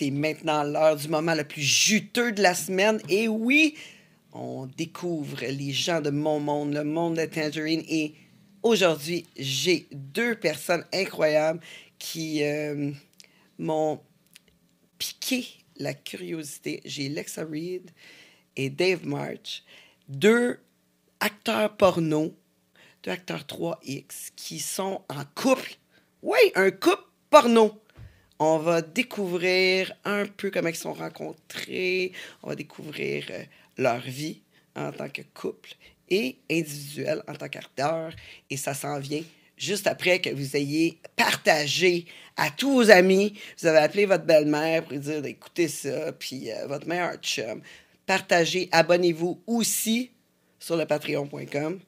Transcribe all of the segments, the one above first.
c'est maintenant l'heure du moment le plus juteux de la semaine. Et oui, on découvre les gens de mon monde, le monde de Tangerine. Et aujourd'hui, j'ai deux personnes incroyables qui euh, m'ont piqué la curiosité. J'ai Lexa Reed et Dave March, deux acteurs porno, deux acteurs 3X qui sont en couple. Oui, un couple porno. On va découvrir un peu comment ils sont rencontrés. On va découvrir euh, leur vie en tant que couple et individuel en tant qu'acteur. Et ça s'en vient juste après que vous ayez partagé à tous vos amis. Vous avez appelé votre belle-mère pour lui dire d'écouter ça, puis euh, votre meilleur chum. Partagez, abonnez-vous aussi sur le patreon.com.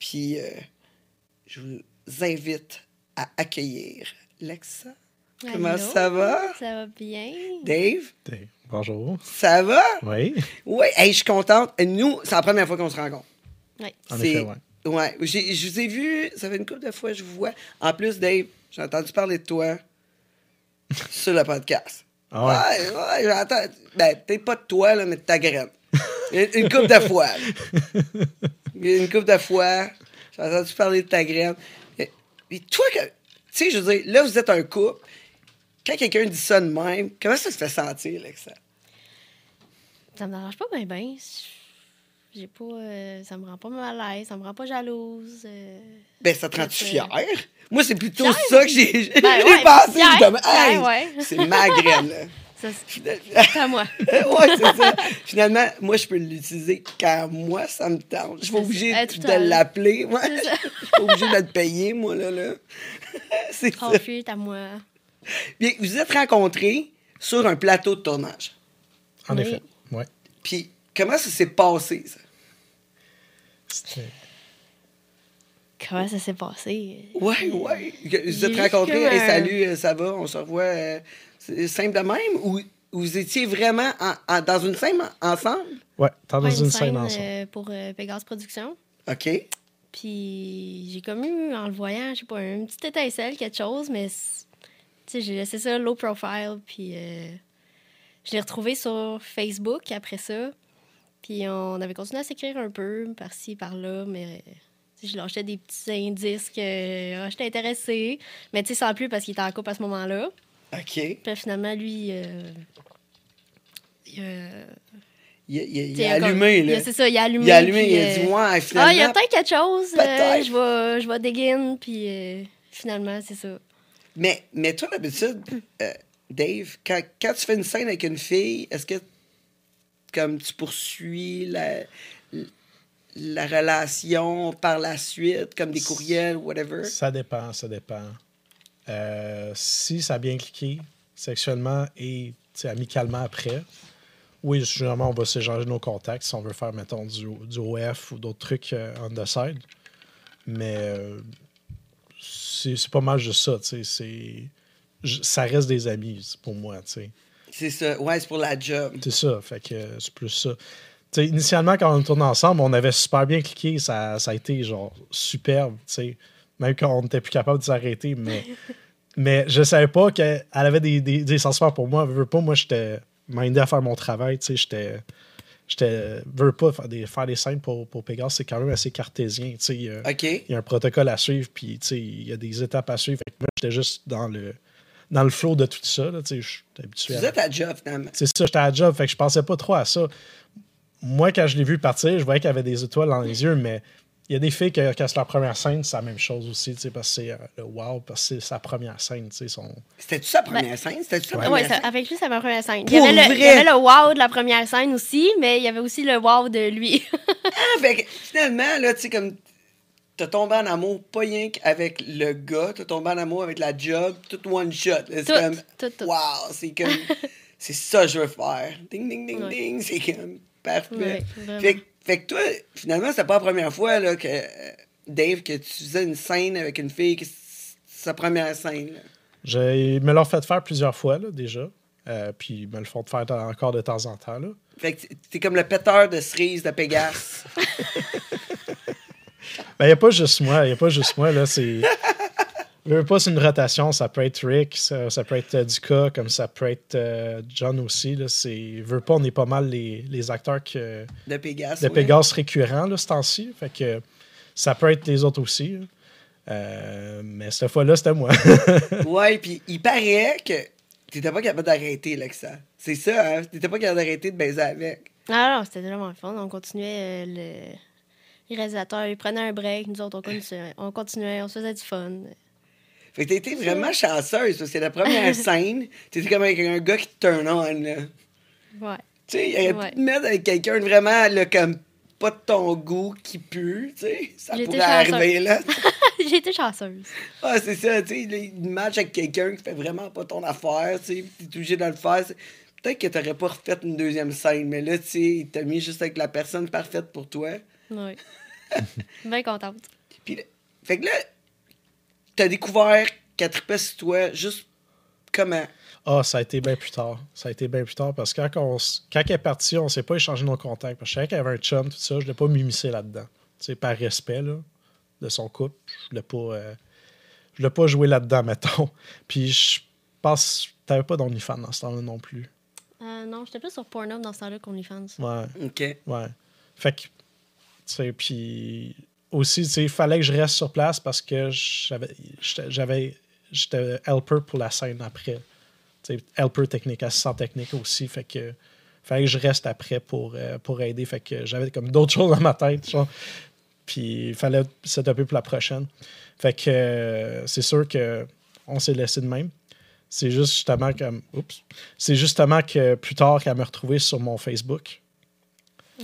Puis euh, je vous invite à accueillir Lexa. Comment Allô? ça va? Ça va bien. Dave? T'es- Bonjour. Ça va? Oui, Oui, hey, je suis contente. Nous, c'est la première fois qu'on se rencontre. Oui. en C'est- effet, ouais. Ouais, je vous ai vu, ça fait une couple de fois que je vous vois. En plus, Dave, j'ai entendu parler de toi sur le podcast. Ah ouais? ouais, ouais, j'entends. Ben, peut-être pas de toi, là, mais de ta graine. Une, une couple de fois. Une couple de fois, j'ai entendu parler de ta graine. Et, et toi, que- tu sais, je veux dire, là, vous êtes un couple. Quand quelqu'un dit ça de même, comment ça se fait sentir, Alexa? Ça me dérange pas bien, bien. J'ai pas. euh, ça me rend pas mal à l'aise, ça me rend pas jalouse. euh. Ben, ça te rend-tu fier? Moi, c'est plutôt ça que j'ai Ben ouais, pensé. Hey, ouais. C'est ma graine, là. C'est à moi. ouais, c'est ça. Finalement, moi, je peux l'utiliser quand moi, ça me tente. Je suis pas C'est obligé ça. Eh, de l'appeler. Je suis pas obligé de te payer, moi, là. là. c'est ça. À moi. Bien, vous êtes rencontrés sur un plateau de tournage. En Oui. effet, ouais. Puis, comment ça s'est passé, ça? C'était- Comment ça s'est passé? Ouais, ouais. Vous êtes rencontrés, hey, un- salut, euh, ça va, on se revoit. euh, c'est simple de même? Ou vous étiez vraiment en- en- dans une scène en- ensemble? Ouais, dans Ouais, une scène ensemble. euh, pour euh, Pégase Productions. OK. Puis j'ai comme eu, en le voyant, je sais pas, une petite étincelle, quelque chose, mais sais, j'ai laissé ça low profile. Puis euh, je l'ai retrouvé sur Facebook après ça. Puis on avait continué à s'écrire un peu, par-ci, par-là, mais sais, je lâchais des petits indices que ah, j'étais intéressée. Mais tu sais, sans plus parce qu'il était en couple à ce moment-là. OK. Puis finalement, lui. euh, il, a- Il, il- a comme- allumé, il là. C'est ça, il a allumé. Il a allumé, puis, il a euh, dit, ouais, finalement. ah, il y a peut-être quelque chose. euh, je vais, je vais dig in, puis euh, finalement, c'est ça. Mais, mais toi, d'habitude, euh, Dave, quand, quand tu fais une scène avec une fille, est-ce que comme tu poursuis la, la relation par la suite, comme des courriels, whatever? Ça dépend, ça dépend. Euh, si ça a bien cliqué sexuellement et amicalement après, oui, généralement, on va s'échanger nos contacts si on veut faire, mettons, du, du OF ou d'autres trucs euh, on the side. Mais c'est c'est pas mal juste ça, tu sais. Ça reste des amis pour moi, tu sais. C'est ça. Ouais, c'est pour la job. C'est ça, fait que c'est plus ça. Tu sais, initialement, quand on tourne ensemble, on avait super bien cliqué, ça, ça a été genre superbe, tu sais. Même quand on n'était plus capable de s'arrêter, mais, mais je savais pas qu'elle avait des, des, des sentiments pour moi. Veux pas, moi, j'étais mindé à faire mon travail, tu sais, j'étais. J'étais. Veux pas faire des, faire des scènes pour, pour Pégase, c'est quand même assez cartésien, il y a- y un protocole à suivre, puis il y a des étapes à suivre. J'étais juste dans le, dans le flow de tout ça, là, sais. J'étais habitué Tu à. job, finalement. C'est ça, j'étais à la job, fait que je pensais pas trop à ça. Moi, quand je l'ai vu partir, je voyais qu'il y avait des étoiles dans les yeux, mais il y a des filles que, quand c'est leur première scène, c'est la même chose aussi, tu sais, parce que c'est euh, le wow, parce que c'est sa première scène, tu sais. Son... C'était-tu sa première scène? C'était-tu sa Ouais. Ouais, première ça- scène? avec lui, c'est ma première scène. Il y, avait le, il y avait le wow de la première scène aussi, mais il y avait aussi le wow de lui. Ah, fait que, finalement, là, tu sais, comme. T'as tombé en amour pas rien qu'avec le gars, t'as tombé en amour avec la job, tout one shot. C'est Tout, comme. tout, tout. Wow, c'est comme. c'est ça que je veux faire. Ding, ding, ding, Ouais. ding. C'est comme. Parfait. Ouais, vraiment. fait, que- fait que toi, finalement, c'est pas la première fois, là, que. euh, Dave, que tu faisais une scène avec une fille, que c'est sa première scène, là. J'ai- me l'ont fait faire plusieurs fois, là, déjà. Euh, puis ils me le font faire encore de temps en temps, là. Fait que t'es comme le péteur de cerise de Pégase. Ben, il n'y a pas juste moi, il a pas juste moi, là, c'est... Je veux pas, c'est une rotation. Ça peut être Rick, ça, ça peut être euh, Duka, comme ça peut être euh, John aussi. Là. C'est, je veux pas, on est pas mal les, les acteurs que, De Pégase. de ouais. Pégase récurrents là, ce temps-ci. Fait que ça peut être les autres aussi. Euh, mais cette fois-là, c'était moi. Ouais, puis il paraît que t'étais pas capable d'arrêter, Lexa. C'est ça, hein? T'étais pas capable d'arrêter de baiser avec. Ah non, c'était vraiment le fun. On continuait, euh, le... les réalisateurs, ils prenaient un break, nous autres, on continuait, on, continuait, on se faisait du fun. Fait que t'as été vraiment chanceuse, parce que c'est la première scène. T'étais comme avec un gars qui te turn on, là. Ouais. Tu sais, il aurait pu te mettre avec quelqu'un vraiment, là, comme pas de ton goût, qui pue, tu sais. Ça J'étais pourrait arriver, là. J'ai été chanceuse. Ah, c'est ça, tu sais, il match avec quelqu'un qui fait vraiment pas ton affaire, tu sais, pis t'es obligé de le faire. c'est- Peut-être que t'aurais pas refait une deuxième scène, mais là, tu sais, il t'a mis juste avec la personne parfaite pour toi. Oui. Bien contente. Puis, là- fait que là, t'as découvert qu'elle trippait sur toi, juste comment? Ah, ça a été bien plus tard. Ça a été bien plus tard parce que quand, on, quand elle est partie, on s'est pas échangé nos contacts. Parce que je savais qu'elle avait un chum, tout ça. Je l'ai pas m'immiscer là-dedans. Tu sais, par respect là, de son couple. Je l'ai pas, euh, je l'ai pas joué là-dedans, mettons. Puis je pense t'avais pas d'OnlyFans dans ce temps-là non plus. Euh, non, j'étais plus sur Pornhub dans ce temps-là qu'OnlyFans. Ouais. OK. Ouais. Fait que, tu sais, puis aussi, il fallait que je reste sur place parce que j'avais, j'étais- helper pour la scène après. Helper technique, assistant technique aussi. Fait que, fallait que je reste après pour, euh, pour aider. Fait que j'avais comme d'autres choses dans ma tête. genre. Puis il fallait s'étaper pour la prochaine. Fait que euh, c'est sûr que on s'est laissé de même. C'est juste justement comme. Oups. C'est justement que plus tard qu'elle m'a retrouvé sur mon Facebook.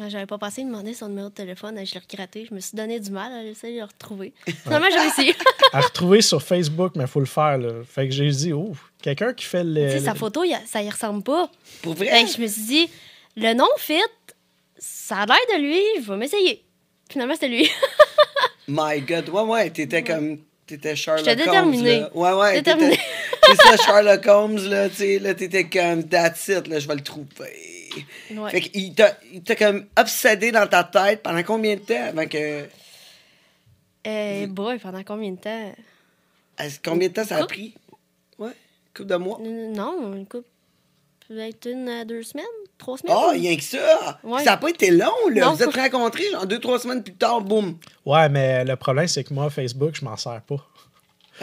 J'avais pas passé de demander son numéro de téléphone, je l'ai regretté. Je me suis donné du mal à essayer de le retrouver. Finalement, j'ai réussi. à retrouver sur Facebook, mais il faut le faire. Là. Fait que j'ai dit, oh, quelqu'un qui fait le. tu sais, sa photo, il y a- ça y ressemble pas. Pour vrai? Fait que je me suis dit, le nom fit, ça a l'air de lui, je vais m'essayer. Finalement, c'était lui. My God. Ouais, ouais, t'étais comme. T'étais Sherlock J'étais Holmes. déterminée. là. Ouais, ouais. Déterminée. t'étais- C'est ça, Sherlock Holmes, là, tu sais, là, t'étais comme, that's it, là, je vais le trouver. Ouais. Fait qu'il t'a il t'a comme obsédé dans ta tête pendant combien de temps avant que. Euh, boy, pendant combien de temps? est-ce- Combien de temps ça a pris? Ouais, couple de mois. Non, une couple. Peut-être une à deux semaines, trois semaines. Ah, rien que ça! Ouais. Ça n'a pas été long, là. Non. Vous êtes rencontrés, genre deux, trois semaines plus tard, boum. Ouais, mais le problème, c'est que moi, Facebook, je m'en sers pas.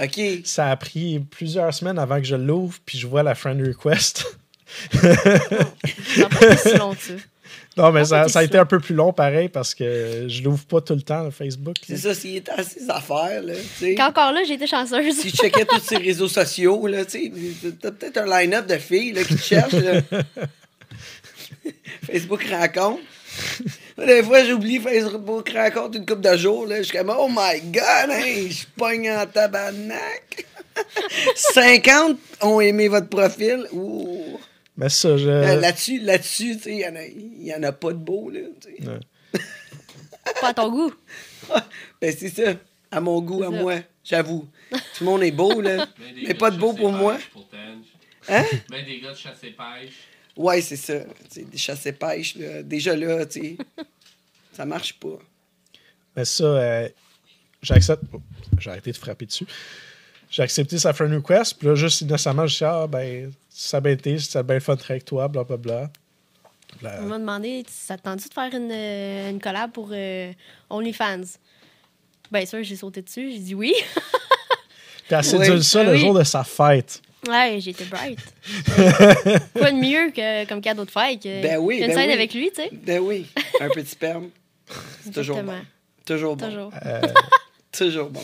OK. Ça a pris plusieurs semaines avant que je l'ouvre, puis je vois la friend request. Non, mais ça, a été un peu plus long, pareil, parce que je l'ouvre pas tout le temps, le Facebook. C'est ça, s'il était à ses affaires, là, tu sais. Qu'encore là, j'ai été chanceuse. Si je checkais tous ses réseaux sociaux, là, tu sais, t'as peut-être un line-up de filles là, qui te cherchent. là. Facebook rencontre. Des fois, j'oublie Facebook rencontre une couple de jours. Là. Je suis comme, oh my god, hein, je pogne en tabarnak. 50 ont aimé votre profil. Ouh. Mais ça, je. Euh, Là-dessus, là-dessus, tu sais, il y en a- il y en, a pas de beau, là. Ouais. Pas à ton goût. Ben, c'est ça. À mon goût, à ça. moi, j'avoue. Tout le monde est beau, là. Ben, Mais pas de beau pour moi. pêche. Hein? Ben, des gars de chasse et pêche. Ouais, c'est ça. Des chasse et pêche, là. Déjà là, tu sais. Ça marche pas. Mais ça, euh, j'accepte. oh, j'ai arrêté de frapper dessus. J'ai accepté sa friend request, puis là, juste innocemment, je dis, ah, ben, ça a bien été, bien le fun de travailler avec toi, blablabla. Bla. On m'a demandé, ça te tente de faire une, euh, une collab pour euh, OnlyFans? Bien sûr, j'ai sauté dessus, j'ai dit oui. Puis elle s'est Oui. dit ça Ah le oui. jour de sa fête. Ouais, j'étais bright. Quoi de mieux que comme cadeau de fête que Ben oui, qu'une ben scène oui. avec lui, tu sais? Ben oui, un petit sperme. C'est toujours bon. Toujours bon. Toujours. Euh, Toujours bon.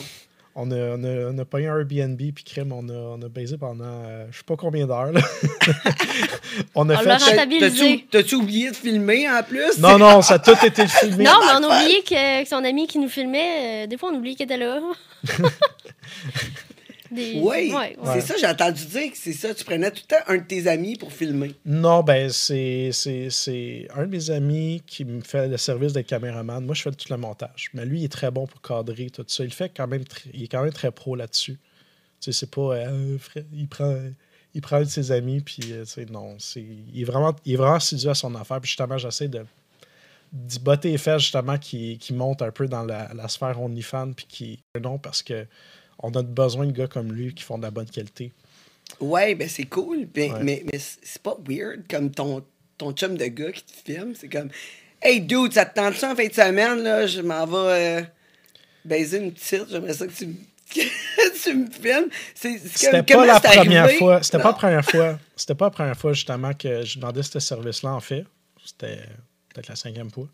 On, a, on, a, on a payé un Airbnb, puis crème, on a, on a baisé pendant euh, je sais pas combien d'heures. là. on a On fait. l'a T'as- Rentabilisé. T'as-tu t'as-tu oublié de filmer en plus? Non, non, ça a tout été filmé. Non, mais on a oublié que, que son ami qui nous filmait, euh, des fois on oublie qu'il était là. Des- Oui, Ouais, ouais. c'est ça, j'ai entendu dire que c'est ça. Tu prenais tout le temps un de tes amis pour filmer. Non, ben, c'est, c'est, c'est un de mes amis qui me fait le service d'être caméraman. Moi, je fais tout le montage. Mais lui, il est très bon pour cadrer tout ça. Il fait quand même, il est quand même très pro là-dessus. Tu sais, c'est pas, euh, il prend, il prend un de ses amis, puis, euh, tu sais, non, c'est, il est vraiment, il est vraiment assidu à son affaire. Puis justement, j'essaie de, d'y botter les fesses, justement, qui, qui monte un peu dans la, la sphère OnlyFans, puis qui, non, parce que on a besoin de gars comme lui qui font de la bonne qualité. Ouais, ben c'est cool. ben- Ouais. Mais, mais c'est pas weird comme ton, ton chum de gars qui te filme. C'est comme Hey dude, ça te tente ça en fin de semaine, là? Je m'en vais euh, baiser une petite. J'aimerais ça que tu tu me filmes. C'était comme- pas la première arrivé? fois. C'était pas la première fois. C'était pas la première fois justement que je demandais ce service-là en fait. C'était peut-être la cinquième fois.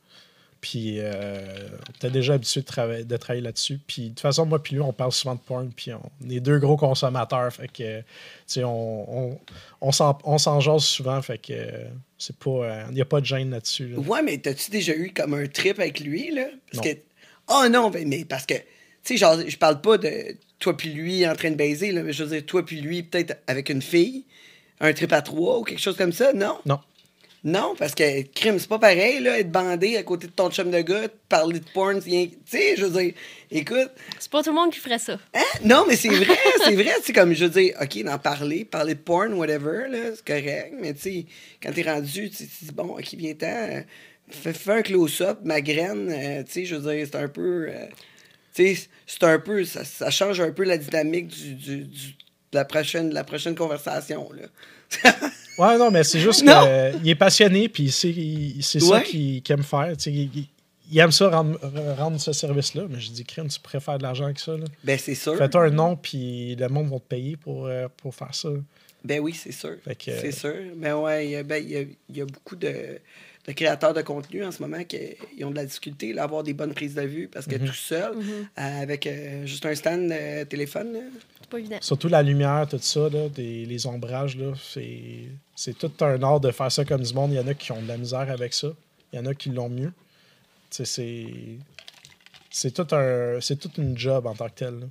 Puis euh, on était déjà habitué de, travailler- de travailler là-dessus. Puis de toute façon, moi puis lui, on parle souvent de porn. Puis on est deux gros consommateurs. Fait que, tu sais, on, on, on s'en jase souvent. Fait que euh, c'est pas. euh, Il n'y a pas de gêne là-dessus. là. Ouais, mais t'as-tu déjà eu comme un trip avec lui, là? Parce Non. que. Oh non, mais parce que. Tu sais, genre, je parle pas de toi puis lui en train de baiser, là, mais je veux dire, toi puis lui, peut-être avec une fille, un trip à trois ou quelque chose comme ça, non? Non. Non, parce que crime, c'est pas pareil, là, être bandé à côté de ton chum de gars, parler de porn, tu sais, je veux dire, écoute, C'est pas tout le monde qui ferait ça. hein? Non, mais c'est vrai, c'est vrai, c'est comme, je veux dire, OK, d'en parler, parler de porn, whatever, là, c'est correct, mais tu sais, quand t'es rendu, tu dis, bon, OK, viens-t'en, euh, fais, fais un close-up, ma graine, euh, tu sais, je veux dire, c'est un peu, euh, tu sais, c'est un peu, ça, ça change un peu la dynamique du, du, du- de la prochaine, de la prochaine conversation, là. Ouais, non, mais c'est juste qu'il est passionné. Puis c'est ça qu'il aime faire. Il, il- aime ça, rendre, rendre ce service-là. Mais je dis, crime, tu faire de l'argent avec ça. là. Ben, c'est sûr. Fais-toi un nom, puis le monde va te payer pour, euh, pour faire ça. Ben oui, c'est sûr. Que- C'est sûr. Ben ouais, il y a, ben, y a- y a beaucoup de, de créateurs de contenu en ce moment qui ils ont de la difficulté là, à avoir des bonnes prises de vue parce que tout seul, euh, avec euh, juste un stand de téléphone, C'est pas évident. Surtout la lumière, tout ça, là, des, les ombrages, là, c'est, tout un art de faire ça comme du monde. Il y en a qui ont de la misère avec ça. Il y en a qui l'ont mieux. C'est, tout un, c'est toute une job en tant que tel. là.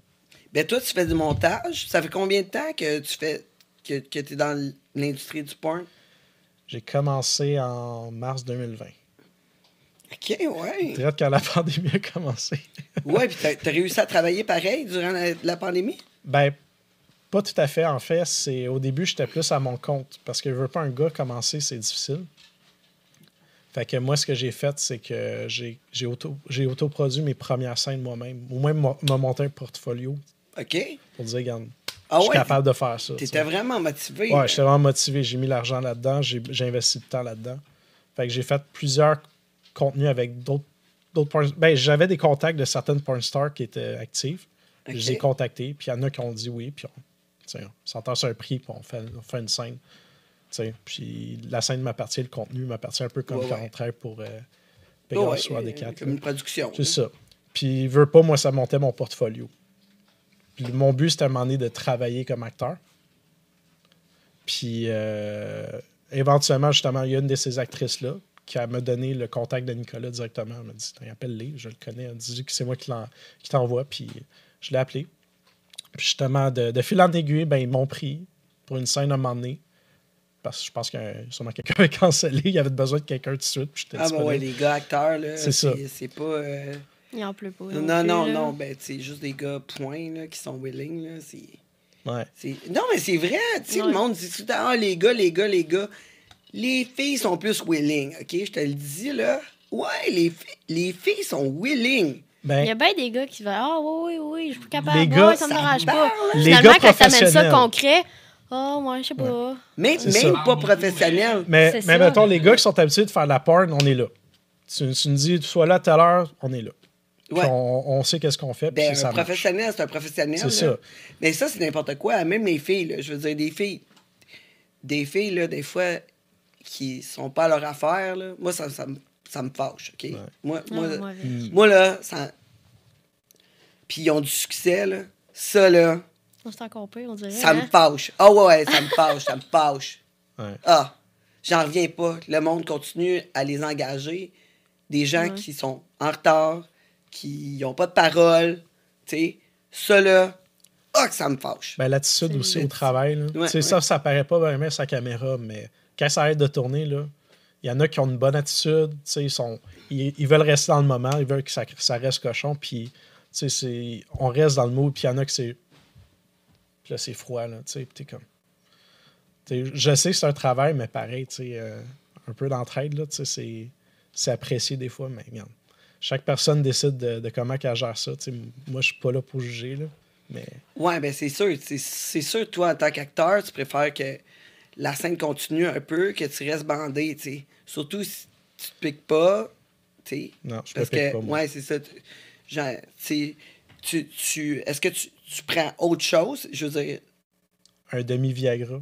Ben toi, tu fais du montage. Ça fait combien de temps que tu fais que, que tu es dans l'industrie du porn? J'ai commencé en mars 2020. OK, ouais. Direct quand la pandémie a commencé. ouais, puis t'as as réussi à travailler pareil durant la, la pandémie? Ben, pas tout à fait. En fait, c'est au début, j'étais plus à mon compte parce que je veux pas un gars commencer, c'est difficile. Fait que moi, ce que j'ai fait, c'est que j'ai auto, autoproduit mes premières scènes moi-même. Ou même m'a monté un portfolio OK. pour dire, regarde, Ah je suis ouais? capable de faire ça. tu T'étais vraiment motivé. Ouais, j'étais vraiment motivé. J'ai mis l'argent là-dedans. J'ai investi du temps là-dedans. Fait que j'ai fait plusieurs contenus avec d'autres d'autres porn- Ben, j'avais des contacts de certaines porn stars qui étaient actives. Je les ai contactés, puis il y en a qui ont dit oui, puis on, on s'entend sur un prix, puis on fait, on fait une scène. Puis la scène m'appartient, le contenu m'appartient un peu comme Ouais, quand ouais. on travaille pour euh, Ouais, Pegasus ouais, des euh, quatre. Comme une production. C'est ça. Puis, veux pas, moi, ça montait mon portfolio. Puis, mon but, c'était à un moment donné de travailler comme acteur. Puis, euh, éventuellement, justement, il y a une de ces actrices-là qui m'a donné le contact de Nicolas directement. Elle m'a dit appelle-les, je le connais. Elle dit que c'est moi qui t'envoie. Puis, je l'ai appelé. Puis, justement, de, de fil en aiguille, ben, ils m'ont pris pour une scène à un moment donné. Parce que je pense que sûrement quelqu'un avait cancellé. Il y avait besoin de quelqu'un tout de suite. Puis, Ah, ben ouais, disponible. les gars acteurs, là. C'est ça. C'est pas. euh, Il en pleut pas. Non, non, non, ben, c'est juste des gars point, là, qui sont willing, là. C'est. Ouais. c'est- Non, mais c'est vrai, tu sais, Ouais. le monde dit tout le temps, ah, les gars, les gars, les gars. Les filles sont plus willing, OK? Je te le dis, là. Ouais, les, fi- les filles sont willing. Ben, Il y a bien des gars qui vont Ah, oui, oui, oui, je suis capable. Les ouais, gars, ça me dérange pas. parle. Les Finalement, gars quand t'amènes ça concret, oh, moi, je sais pas. Mais même ça. pas professionnel. Mais, mais ça. mettons, les gars qui sont habitués de faire de la porn, on est là. Tu, tu nous dis, sois là à telle heure, on est là. Ouais. on, on sait qu'est-ce qu'on fait. Ben, un professionnel, c'est un professionnel. C'est ça. Mais ça, c'est n'importe quoi. Même les filles, là, je veux dire, des filles. Des filles, là, des fois, qui sont pas à leur affaire, là, moi, ça, ça, me- ça me fâche, OK? Moi, Ah, moi, moi, là, ça... Puis ils ont du succès, là. Ça, là, encore pire, on dirait. ça me hein? fâche. Ah ouais, ouais, ça me fâche, ça me fâche. Ouais. Ah, j'en reviens pas. Le monde continue à les engager. Des gens Ouais. qui sont en retard, qui n'ont pas de parole. Tu sais, ça là, ah, que ça me fâche. Ben, l'attitude aussi au travail. Là. Ouais, ouais. Ça, ça paraît pas vraiment la caméra, mais quand ça arrête de tourner, là, il y en a qui ont une bonne attitude. tu sais, Ils, sont, ils, ils veulent rester dans le moment, ils veulent que ça, ça reste cochon. Puis, tu sais, c'est- on reste dans le mood, puis il y en a que c'est. Puis là, c'est froid, là. Tu sais, puis t'es comme. je sais que c'est un travail, mais pareil, tu sais, euh, un peu d'entraide, là, tu sais, c'est, c'est apprécié des fois, mais regarde. Chaque personne décide de, de comment qu'elle gère ça. tu sais. Moi, je suis pas là pour juger, là. Mais Ouais, ben c'est sûr. C'est sûr, toi, en tant qu'acteur, tu préfères que la scène continue un peu, que tu restes bandé, tu sais. Surtout si tu te piques pas, non, je Parce que, pas, moi. ouais, c'est ça. tu- Genre, tu tu, tu, est-ce que tu, tu prends autre chose? Je veux dire, Un demi-Viagra,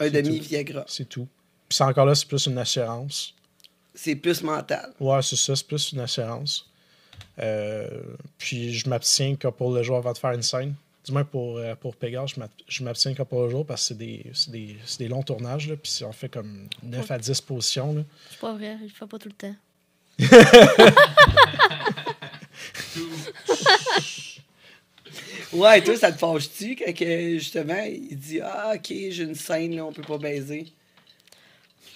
un demi-Viagra. c'est tout. Puis c'est encore là, c'est plus une assurance. C'est plus mental. Ouais, c'est ça, c'est plus une assurance. Euh, puis je m'abstiens que pour le jour avant de faire une scène. Du moins pour, euh, pour Pégase, je m'ab- je m'abstiens que pour le jour parce que c'est des, c'est des, c'est des longs tournages. Là, puis on fait comme 9 à 10 positions. Là. C'est pas vrai, je le fais pas tout le temps. Ouais, toi, ça te fâche-tu quand que, justement, il dit Ah, ok, j'ai une scène, là, on peut pas baiser?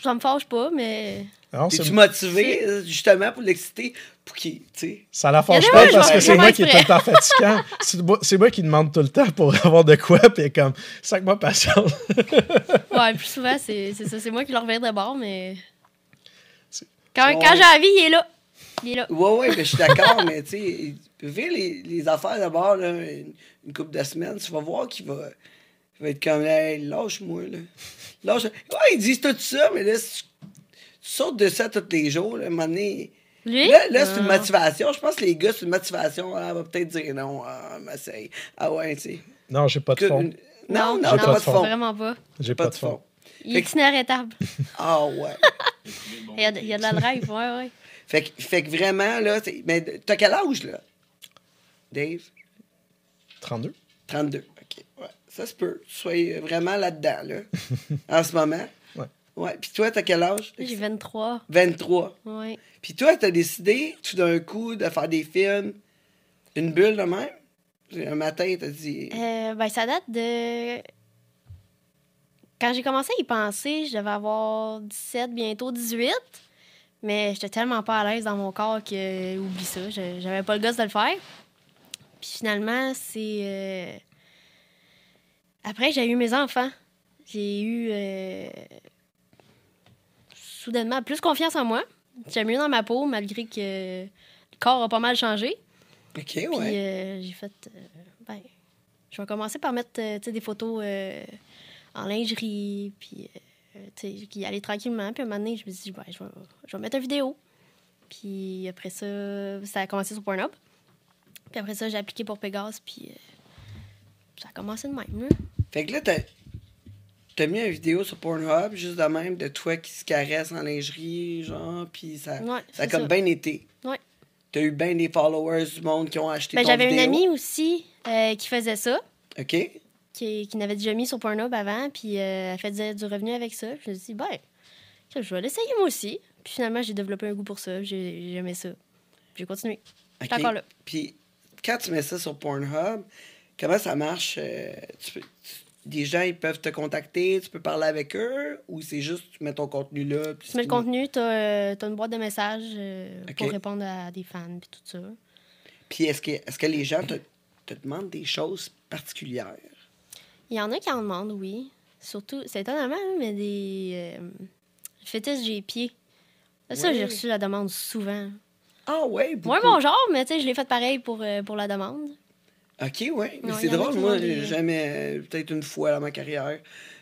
Ça me fâche pas, mais. Non, c'est- Es-tu motivé, euh, justement, pour l'exciter? Pour qu'il, tu sais? ça la fâche pas parce que c'est moi qui est tout le temps fatigant. C'est moi, c'est moi qui demande tout le temps pour avoir de quoi. Puis comme, ça que moi patience. Ouais, plus souvent, c'est c'est ça. C'est moi qui le reviens de bord, mais. Quand, quand j'ai envie, il est là. Il est là. Ouais, ouais, ben, je suis d'accord, mais tu sais, vire les, les affaires d'abord, là, une, une couple de semaines, tu vas voir qu'il va, il va être comme, hey, lâche-moi, là. Lâche Ouais, ils disent tout ça, mais là, si tu, tu sautes de ça tous les jours, là, à un moment donné. Lui? Là, là c'est une Ah. motivation. Je pense que les gars, c'est une motivation. Ah, elle va peut-être dire non. Ah, mais c'est. Ah, ouais, tu sais. Non, j'ai pas de fond. Non, non, t'as pas pas de fond. fond. Vraiment pas. J'ai Pas de fond. Il est inarrêtable. Ah, ouais. Il y a de, il y a de la drive, ouais, ouais. fait, que, fait que vraiment, là, c'est- mais t'as quel âge, là? Dave? 32. 32. OK. Ouais. Ça se peut. Tu sois vraiment là-dedans, là. en ce moment. Ouais. Ouais. Puis toi, t'as quel âge? J'ai 23. 23. Ouais. Puis toi, t'as décidé tout d'un coup de faire des films, une bulle de même? Un matin, t'as dit. Euh, ben, ça date de. Quand j'ai commencé à y penser, je devais avoir 17, bientôt 18. Mais j'étais tellement pas à l'aise dans mon corps que, oublie ça, je- j'avais pas le gosse de le faire. Puis finalement, c'est. euh, Après, j'ai eu mes enfants. J'ai eu. euh, Soudainement, plus confiance en moi. J'étais mieux dans ma peau, malgré que le corps a pas mal changé. OK, Puis ouais. euh, j'ai fait. euh, ben, je vais commencer par mettre euh, des photos en lingerie, puis qui aller tranquillement. Puis à un moment donné, je me suis dit, ben, je, vais, je vais mettre une vidéo. Puis après ça, ça a commencé sur Pornhub. Puis après ça, j'ai appliqué pour Pégase, puis ça a commencé de même. Là. Fait que là, t'as. T'as mis une vidéo sur Pornhub, juste de même, de toi qui se caresse en lingerie, genre, puis ça, Ouais, ça a comme bien été. Ouais. T'as eu bien des followers du monde qui ont acheté Ben, ton J'avais une amie aussi euh, qui faisait ça. OK? qui, qui n'avait déjà mis sur Pornhub avant, puis euh, elle faisait du revenu avec ça. Je me suis dit, ben, je vais l'essayer moi aussi. Puis finalement, j'ai développé un goût pour ça. J'ai j'ai aimé ça. J'ai continué. Je suis encore là. Puis, quand tu mets ça sur Pornhub, comment ça marche? euh, tu peux- tu- des gens, ils peuvent te contacter, tu peux parler avec eux, ou c'est juste tu mets ton contenu là? Tu mets le contenu, tu as, une boîte de messages euh, pour répondre à des fans, puis tout ça. Puis, est-ce que, est que les gens te, te demandent des choses particulières? Il y en a qui en demandent, oui. Surtout, c'est étonnamment, hein, mais des euh, fétiches j'ai pieds. Ça, j'ai reçu la demande souvent. Ah, ouais, beaucoup. Moi, mon genre, mais tu sais, je l'ai fait pareil pour, euh, pour la demande. OK, ouais. Mais c'est drôle, moi, des- jamais, euh, peut-être une fois dans ma carrière,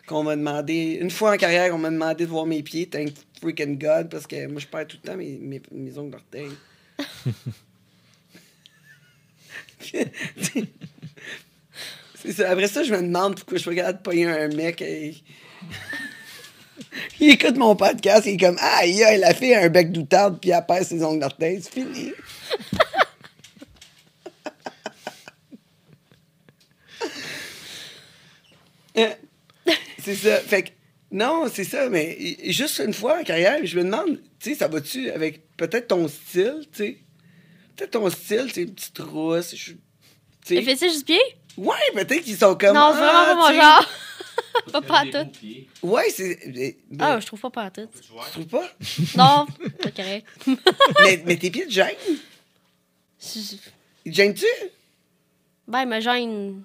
qu'on m'a demandé, une fois en carrière, on m'a demandé de voir mes pieds, thank freaking God, parce que moi, je perds tout le temps mes, mes, mes ongles d'orteil. ça. Après ça, je me demande pourquoi je suis pas un mec. et- il écoute mon podcast, il est comme, ah, elle a fait un bec d'outarde, puis elle perd ses ongles d'orteil, c'est fini. c'est ça. Fait que, non, c'est ça, mais juste une fois en carrière, je me demande, tu sais, ça va-tu avec peut-être ton style, tu sais? Peut-être ton style, c'est une petite rousse. je- tu sais. Les fétiches du pied? Ouais, peut-être qu'ils sont comme. non, c'est vraiment ah, pas mon genre. Pas pas tout. Ouais, c'est. mais- Ah, je trouve pas pas tout. Tu trouves pas? Non, c'est correct. mais, mais tes pieds te gênent? Ils te gênent-tu? Ben, il me gêne.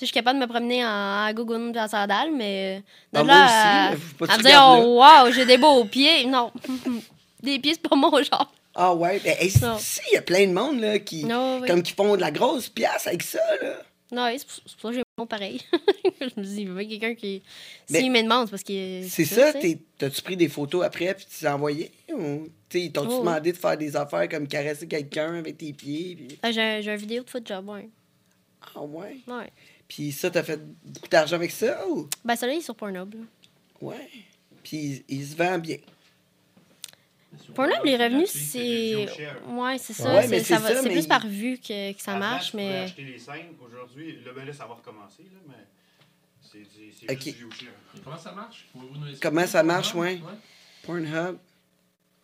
Je suis capable de me promener en, en et en sandales, mais. De Ben, moi là aussi, à, me dire, oh, wow, j'ai des beaux pieds. Non. des pieds, c'est pas mon genre. Ah ouais, ben, hey, Non. si, il y a plein de monde là, qui, Non, oui. comme qui font de la grosse pièce avec ça, là. Non, c'est pour, ça que j'ai mon pareil. je me dis, il veut quelqu'un qui. S'il me demande, c'est parce que. C'est ça, t'as-tu pris des photos après puis tu les as envoyées? Ou, ils t'ont-tu Oh, demandé de faire des affaires comme caresser quelqu'un avec tes pieds? Ah, j'ai une vidéo de foot job, ouais. Ah ouais? Ouais. Puis ça, t'as fait beaucoup d'argent avec ça? Ou... Ben, celui-là, il est sur Pornhub. là. Ouais. Puis il, il se vend bien. Pornhub, les revenus, c'est. Ouais, c'est ça. Ouais, c'est, mais plus par vue que, que ça Avant, marche, tu mais. acheter les scènes. Aujourd'hui, là, ben là, ça va recommencer, là, mais c'est du- c'est Ok. juste du view share. Comment ça marche? Comment ça marche, Ouais. ouais? Pornhub.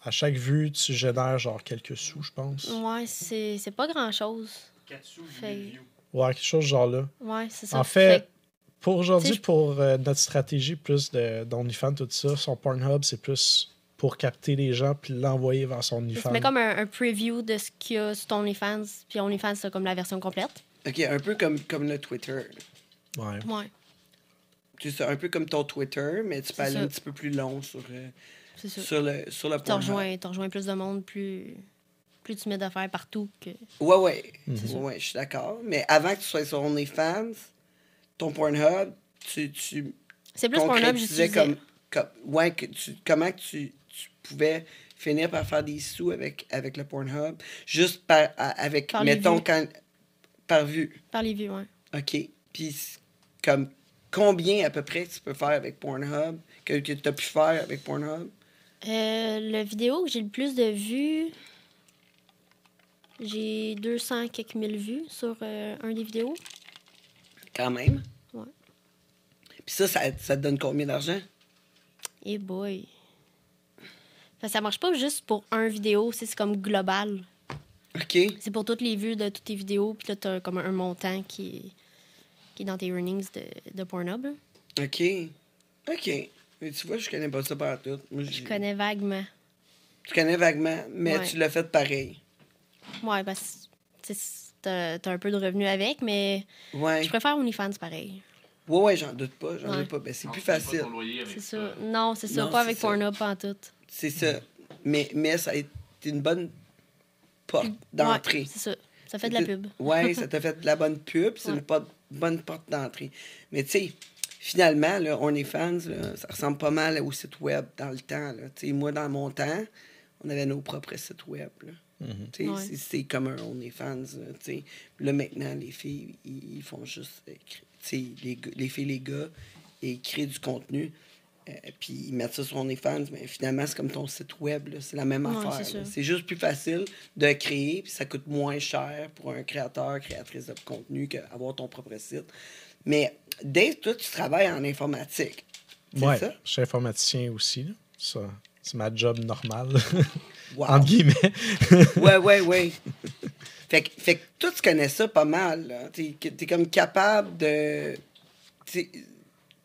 À chaque vue, tu génères genre quelques sous, je pense. Ouais, c'est, c'est pas grand-chose. 4 sous, Fait- 1000 views. Ouais, quelque chose genre là. Ouais, c'est ça. En fait, pour aujourd'hui, pour euh, notre stratégie plus de- d'OnlyFans, tout ça, son Pornhub, c'est plus pour capter les gens puis l'envoyer vers son tu OnlyFans. mets comme un, un preview de ce qu'il y a sur ton OnlyFans, puis OnlyFans, c'est comme la version complète. OK, un peu comme, comme le Twitter. Ouais. Ouais, Tu sais, un peu comme ton Twitter, mais tu peux C'est aller ça. un petit peu plus long sur, euh, c'est sur le, sur le Pornhub. tu rejoins plus de monde, plus, plus tu mets d'affaires partout. que Ouais, ouais. Mhm. Ouais, je suis d'accord. Mais avant que tu sois sur OnlyFans, ton Pornhub, tu, tu C'est plus Pornhub, j'utilisais. comme, comme ouais, que tu, comment que tu, tu pouvais finir par faire des sous avec, avec le Pornhub, juste par, avec, Par les mettons, vues. quand, par vue. Par les vues, ouais. OK. Puis, comme, combien à peu près tu peux faire avec Pornhub, que, que tu as pu faire avec Pornhub? Euh, le vidéo que j'ai le plus de vues, j'ai 200 quelques mille vues sur euh, un des vidéos. Quand même? Ouais. Puis ça, ça, ça te donne combien d'argent? Et boy. Ça marche pas juste pour un vidéo, c'est comme global. OK. C'est pour toutes les vues de toutes tes vidéos, puis là, t'as comme un montant qui est, qui est dans tes earnings de, de Pornhub. là. OK. OK. Mais tu vois, je connais pas ça par tout. Moi, Je connais vaguement. Tu connais vaguement, mais Ouais. tu l'as fait pareil. Ouais, parce que t'as t'as un peu de revenus avec, mais Ouais. je préfère OnlyFans pareil. Ouais, ouais, j'en doute pas. J'en Ouais. doute pas. Ben, c'est plus facile. C'est ça. Non, c'est ça. Non, pas avec ça. Pornhub, pas en tout. C'est ça. Mais, mais ça a été une bonne porte d'entrée. Ouais, c'est ça. Ça fait de la pub. Ouais, ça t'a fait de la bonne pub. C'est Ouais. une bonne porte d'entrée. Mais tu sais, finalement, là, OnlyFans, là, ça ressemble pas mal au site web dans le temps. Là. Tu sais, moi, dans mon temps, on avait nos propres sites web. Là. Ouais. c'est- C'est comme un OnlyFans. Là, tu sais. Puis là, maintenant, les filles, ils, font juste. euh, les, les filles, les gars, ils créent du contenu. euh, puis ils mettent ça sur OnlyFans, mais finalement, c'est comme ton site web. C'est la même Ouais, affaire. c'est juste plus facile de créer, puis ça coûte moins cher pour un créateur, créatrice de contenu qu'avoir ton propre site. Mais Dave, toi, tu travailles en informatique. Ça? je suis informaticien aussi. là. Ça, c'est ma job normale, Wow. entre guillemets. Ouais, ouais, ouais. fait, que- fait que toi, tu connais ça pas mal. T'es, t'es comme capable de,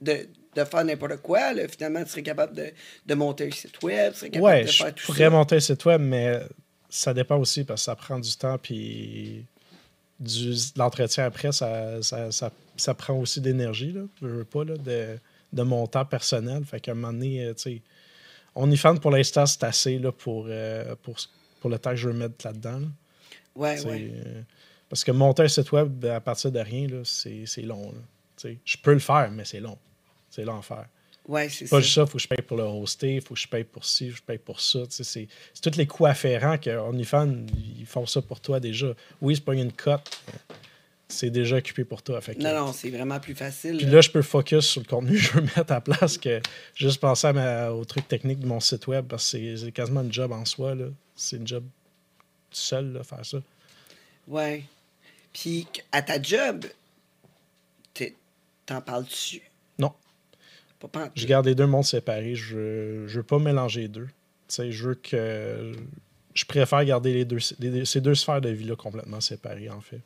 de, de faire n'importe quoi. là. Finalement, tu serais capable de, de monter un site web, tu serais capable Ouais, de je faire tout pourrais ça. monter un site web, mais ça dépend aussi parce que ça prend du temps. Puis du, l'entretien après, ça, ça, ça, ça prend aussi d'énergie. Je veux pas, là, de, de mon temps personnel. Fait qu'à un moment donné, euh, tu sais, OnlyFans pour l'instant, c'est assez là, pour, euh, pour, pour le temps que je veux mettre là-dedans. là. Ouais, ouais. euh, parce que monter un site web à partir de rien, c'est, long. Je peux le faire, mais c'est long. C'est faire. Ouais, c'est Pas ça. juste ça, il faut que je paye pour le hoster, il faut que je paye pour ci, faut que je paye pour ça. C'est c'est tous les coûts afférents que OnlyFans, ils font ça pour toi déjà. Oui, c'est pas une cote, c'est déjà occupé pour toi. Fait que- Non, non, c'est vraiment plus facile. Puis là, je peux focus sur le contenu que je veux mettre à place que juste penser à ma- au truc technique de mon site web parce que c'est- quasiment une job en soi. C'est une job seul, là, faire ça. Ouais. Puis à ta job, t'en parles-tu? Non. Pas. Je garde les deux mondes séparés. Je, je veux pas mélanger les deux. Je veux que. Je préfère garder les deux, les- ces deux sphères de vie-là complètement séparées, en fait.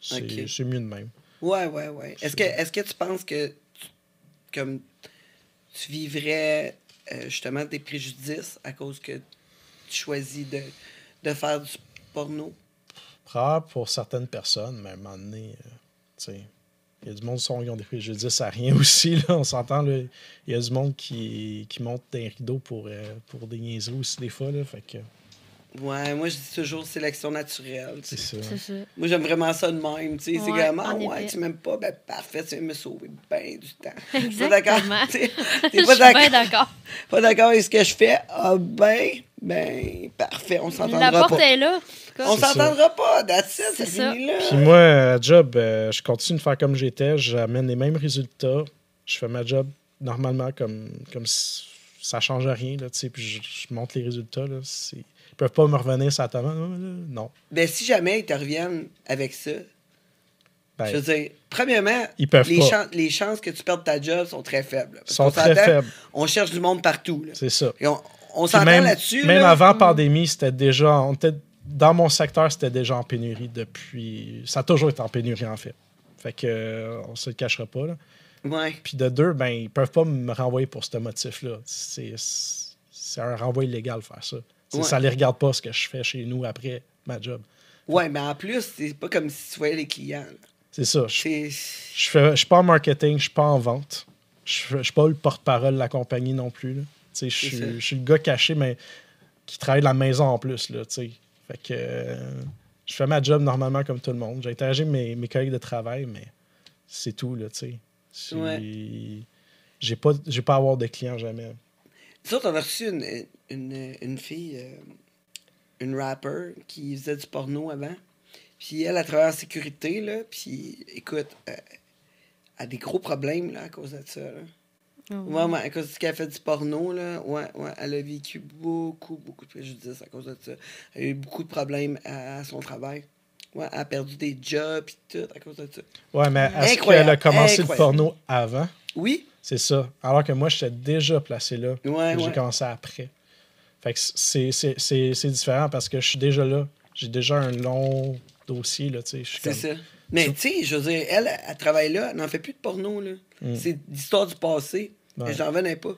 C'est Ok. c'est mieux de même. Ouais, ouais, ouais. Est-ce que, est que tu penses que tu, comme tu vivrais euh, justement des préjudices à cause que tu choisis de, de faire du porno? Probable pour certaines personnes, mais à un moment donné, euh, tu sais, il y a du monde qui ont des préjudices à rien aussi, là, on s'entend. là. Il y a du monde qui, qui monte des rideaux pour, euh, pour des niaiseries aussi, des fois. Là, fait que Ouais, moi, je dis toujours sélection naturelle. tu C'est ça. C'est ça. Moi, j'aime vraiment ça de même. tu sais. c'est ah en ouais, effet. tu m'aimes pas, ben parfait, tu viens me sauver bien du temps. T'es pas Exactement. d'accord? T'es Je t'es suis pas bien d'accord? d'accord. Pas d'accord avec ce que je fais? Ah ben, ben, parfait, on La s'entendra porte pas. est là. On s'entendra pas, that's it, C'est ça là. Puis moi, à job, euh, je continue de faire comme j'étais. J'amène les mêmes résultats. Je fais ma job normalement comme, comme si ça change rien. Là, tu sais, puis je, je montre les résultats. Là, C'est- peuvent pas me revenir sur la tomate. Non. Ben, si jamais ils te reviennent avec ça, Ben, je veux dire, premièrement, Ils peuvent les, pas. chan- les chances que tu perdes ta job sont très faibles. Ils sont très faibles. On cherche du monde partout. C'est ça. Et on on s'entend là-dessus. même là. avant pandémie, c'était déjà. On était, dans mon secteur, c'était déjà en pénurie depuis. Ça a toujours été en pénurie, en fait. Fait que euh, on se le cachera pas. Là. Ouais. Puis de deux, ben, ils peuvent pas me renvoyer pour ce motif-là. C'est, c'est un renvoi illégal faire ça. Ouais. Ça les regarde pas ce que je fais chez nous après ma job. Ouais, mais en plus, c'est pas comme si tu voyais les clients. C'est ça. Je, je suis pas en marketing, je suis pas en vente. Je, je suis pas le porte-parole de la compagnie non plus. là. Je suis le gars caché, mais qui travaille de la maison en plus. Là, fait que euh, je fais ma job normalement comme tout le monde. J'interagis avec mes, mes collègues de travail, mais c'est tout. Là, tu sais. Ouais. J'ai pas, j'ai pas à avoir de clients jamais. Nous autres, on a reçu une, une, une fille, euh, une rapper, qui faisait du porno avant. Puis elle, elle travaille en sécurité, là. Puis écoute, euh, elle a des gros problèmes, là, à cause de ça, là. Ouais, ouais, à cause qu'elle fait du porno, là, ouais, ouais, elle a vécu beaucoup, beaucoup de préjudices à cause de ça. Elle a eu beaucoup de problèmes à, à son travail. Ouais, elle a perdu des jobs et tout à cause de ça. Ouais, mais est-ce qu'elle a commencé le porno avant? Oui, C'est ça. Alors que moi, j'étais déjà placé là. Ouais, J'ai commencé après. Fait que c'est, c'est, c'est, c'est différent parce que je suis déjà là. J'ai déjà un long dossier, là, tu sais. C'est comme- ça. Mais tu sais, je veux dire, elle, elle travaille là, elle n'en fait plus de porno, là. C'est d'histoire du passé. Mm. Ouais. J'en venais pas.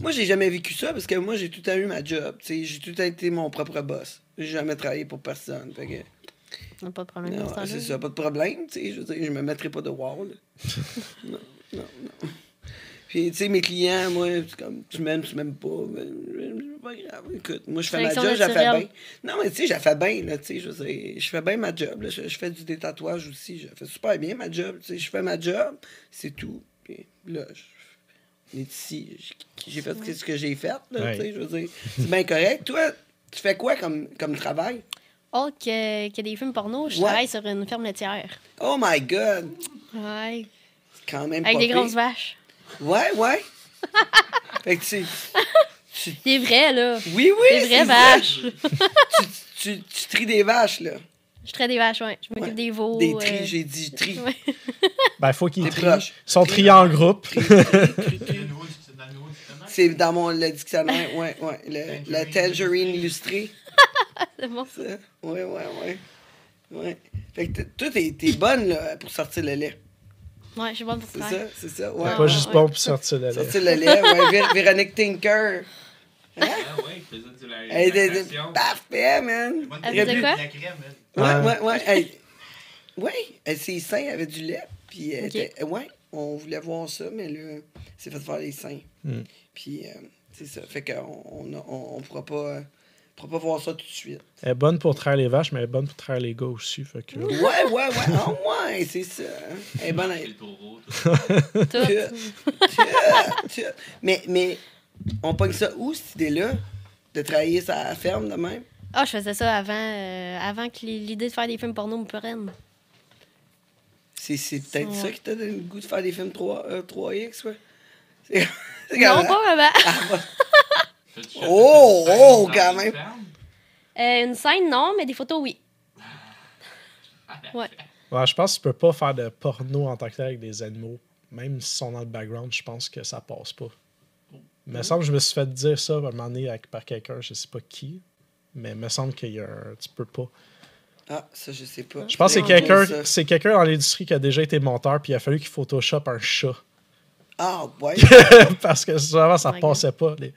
Moi, j'ai jamais vécu ça parce que moi, j'ai tout temps eu ma job. tu sais. J'ai tout temps été mon propre boss. J'ai jamais travaillé pour personne. Fait que, pas de problème temps-là. c'est ça, pas de problème. tu sais. Je veux dire, je me mettrai pas de wall. non, non, non. Puis, tu sais, mes clients, moi, comme, tu m'aimes, tu m'aimes pas. ben, c'est pas grave. Écoute, moi, je fais ma job, je fais bien. Non, mais tu sais, je fais bien, là, tu sais, je je fais bien ma job, là. Je, je fais du détatouage aussi, je fais super bien ma job, tu sais, je fais ma job, c'est tout. Puis là, je, on est ici, j'ai- fait ce que j'ai fait, là, Ouais. tu sais, je veux dire, c'est bien correct. Toi, tu fais quoi comme, comme travail? Autre que, que des films porno, je Ouais. travaille sur une ferme laitière. Oh my God! Ouais. C'est quand même Avec pas des pire. grosses vaches. Ouais, ouais. fait que tu, tu- Des vrais, là. Oui, oui, Des vraies c'est vaches. tu, tu, tu tries des vaches, là. Je traite des vaches, ouais. Je m'occupe Ouais. des veaux. Des euh, tris, j'ai dit tri. ouais. Ben, il faut qu'ils trient. Ils sont Tri. triés en groupe. C'est dans le nouveau dictionnaire. C'est dans mon le dictionnaire, ouais, ouais. Le, la tangerine illustrée. C'est bon. Ça. Ouais, ouais, ouais. Ouais. Fait que toi, t'es, t'es bonne là, pour sortir le lait. Ouais, je suis bonne pour C'est ça. ça, c'est ça. Ouais. Pas ouais, juste ouais. bon pour sortir le lait. Sortir le lait, ouais. Vé- Véronique Tinker. Ah ouais, il faisait de la Elle parfait, man. Elle faisait quoi? de la. Ouais, Ouais. ouais, ouais. Elle, ouais, elle, ses seins avaient du lait. Puis, elle Ok. était- ouais, on voulait voir ça, mais là, c'est fait faire les seins. Hmm. Puis, euh, c'est ça. Fait qu'on on, on, on pourra pas. On pourra pas voir ça tout de suite. Elle est bonne pour traire les vaches, mais elle est bonne pour traire les gars aussi. Fait que, Ouais, ouais, ouais. Ah, ouais, c'est ça. Elle est bonne à. Mais, mais on pogne ça où, cette idée-là? De travailler la ferme de même? Ah, je faisais ça avant, euh, avant que l'idée de faire des films porno me prenne. C'est, c'est peut-être Ouais. ça qui t'a donné le goût de faire des films 3, euh, 3X, ouais? Non, pas vraiment. Oh, oh, quand une même. Euh, une scène, non, mais des photos, oui. Ah, Ouais. Ouais, je pense que tu peux pas faire de porno en tant que tel avec des animaux. Même s'ils sont dans le background, je pense que ça passe pas. Mais il me semble que je me suis fait dire ça à un moment donné avec- par quelqu'un, je sais pas qui. Mais il me semble qu'il y a un. Tu peux pas. Ah, ça, je sais pas. Je pense que c'est quelqu'un ça. c'est quelqu'un dans l'industrie qui a déjà été monteur, puis il a fallu qu'il Photoshop un chat. Ah, ouais. Parce que souvent, ça Oh passait pas. les-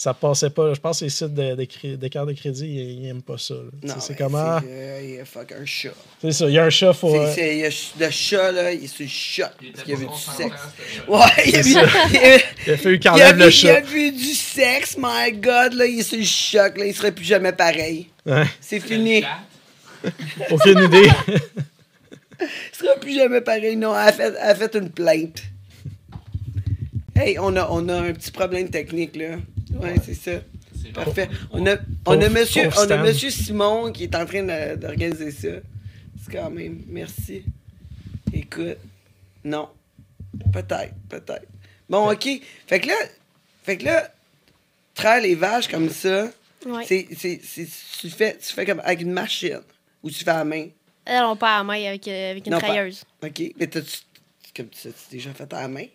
ça passait pas. Je pense que les sites de, de, cré- de crédit, ils, ils aiment pas ça. Non, c'est comment? euh, il y a fuck un chat. C'est ça, il y a un chat, faut. C'est- euh, c'est- il y a ch- le chat, là, il est sur le chat. Il Parce était qu'il y a vu du sexe. chat. Ouais, il a vu, C'est ça. il a- Il a fallu qu'il il a enlève vu- le il a chat. vu du sexe, my god, là, il est sur le choc, là, il serait plus jamais pareil. Ouais, C'est fini. chat? aucune idée. Il sera plus jamais pareil. Non, elle a fait, elle a fait une plainte. Hey, on a, on a un petit problème technique, là. Ouais, c'est ça. C'est Parfait. On a, on a, monsieur, on a monsieur Simon qui est en train d'organiser ça. C'est quand même. Merci. Écoute. Non. Peut-être, peut-être. Bon, OK. Fait que là, fait que là, traire les vaches comme ça, Ouais. c'est, c'est, c'est- tu, fais, tu fais comme avec une machine ou tu fais à la main? Elles n'ont pas à la main avec, euh, avec une Non, pas-. OK. Mais t'as-tu, comme tu as déjà fait à la main?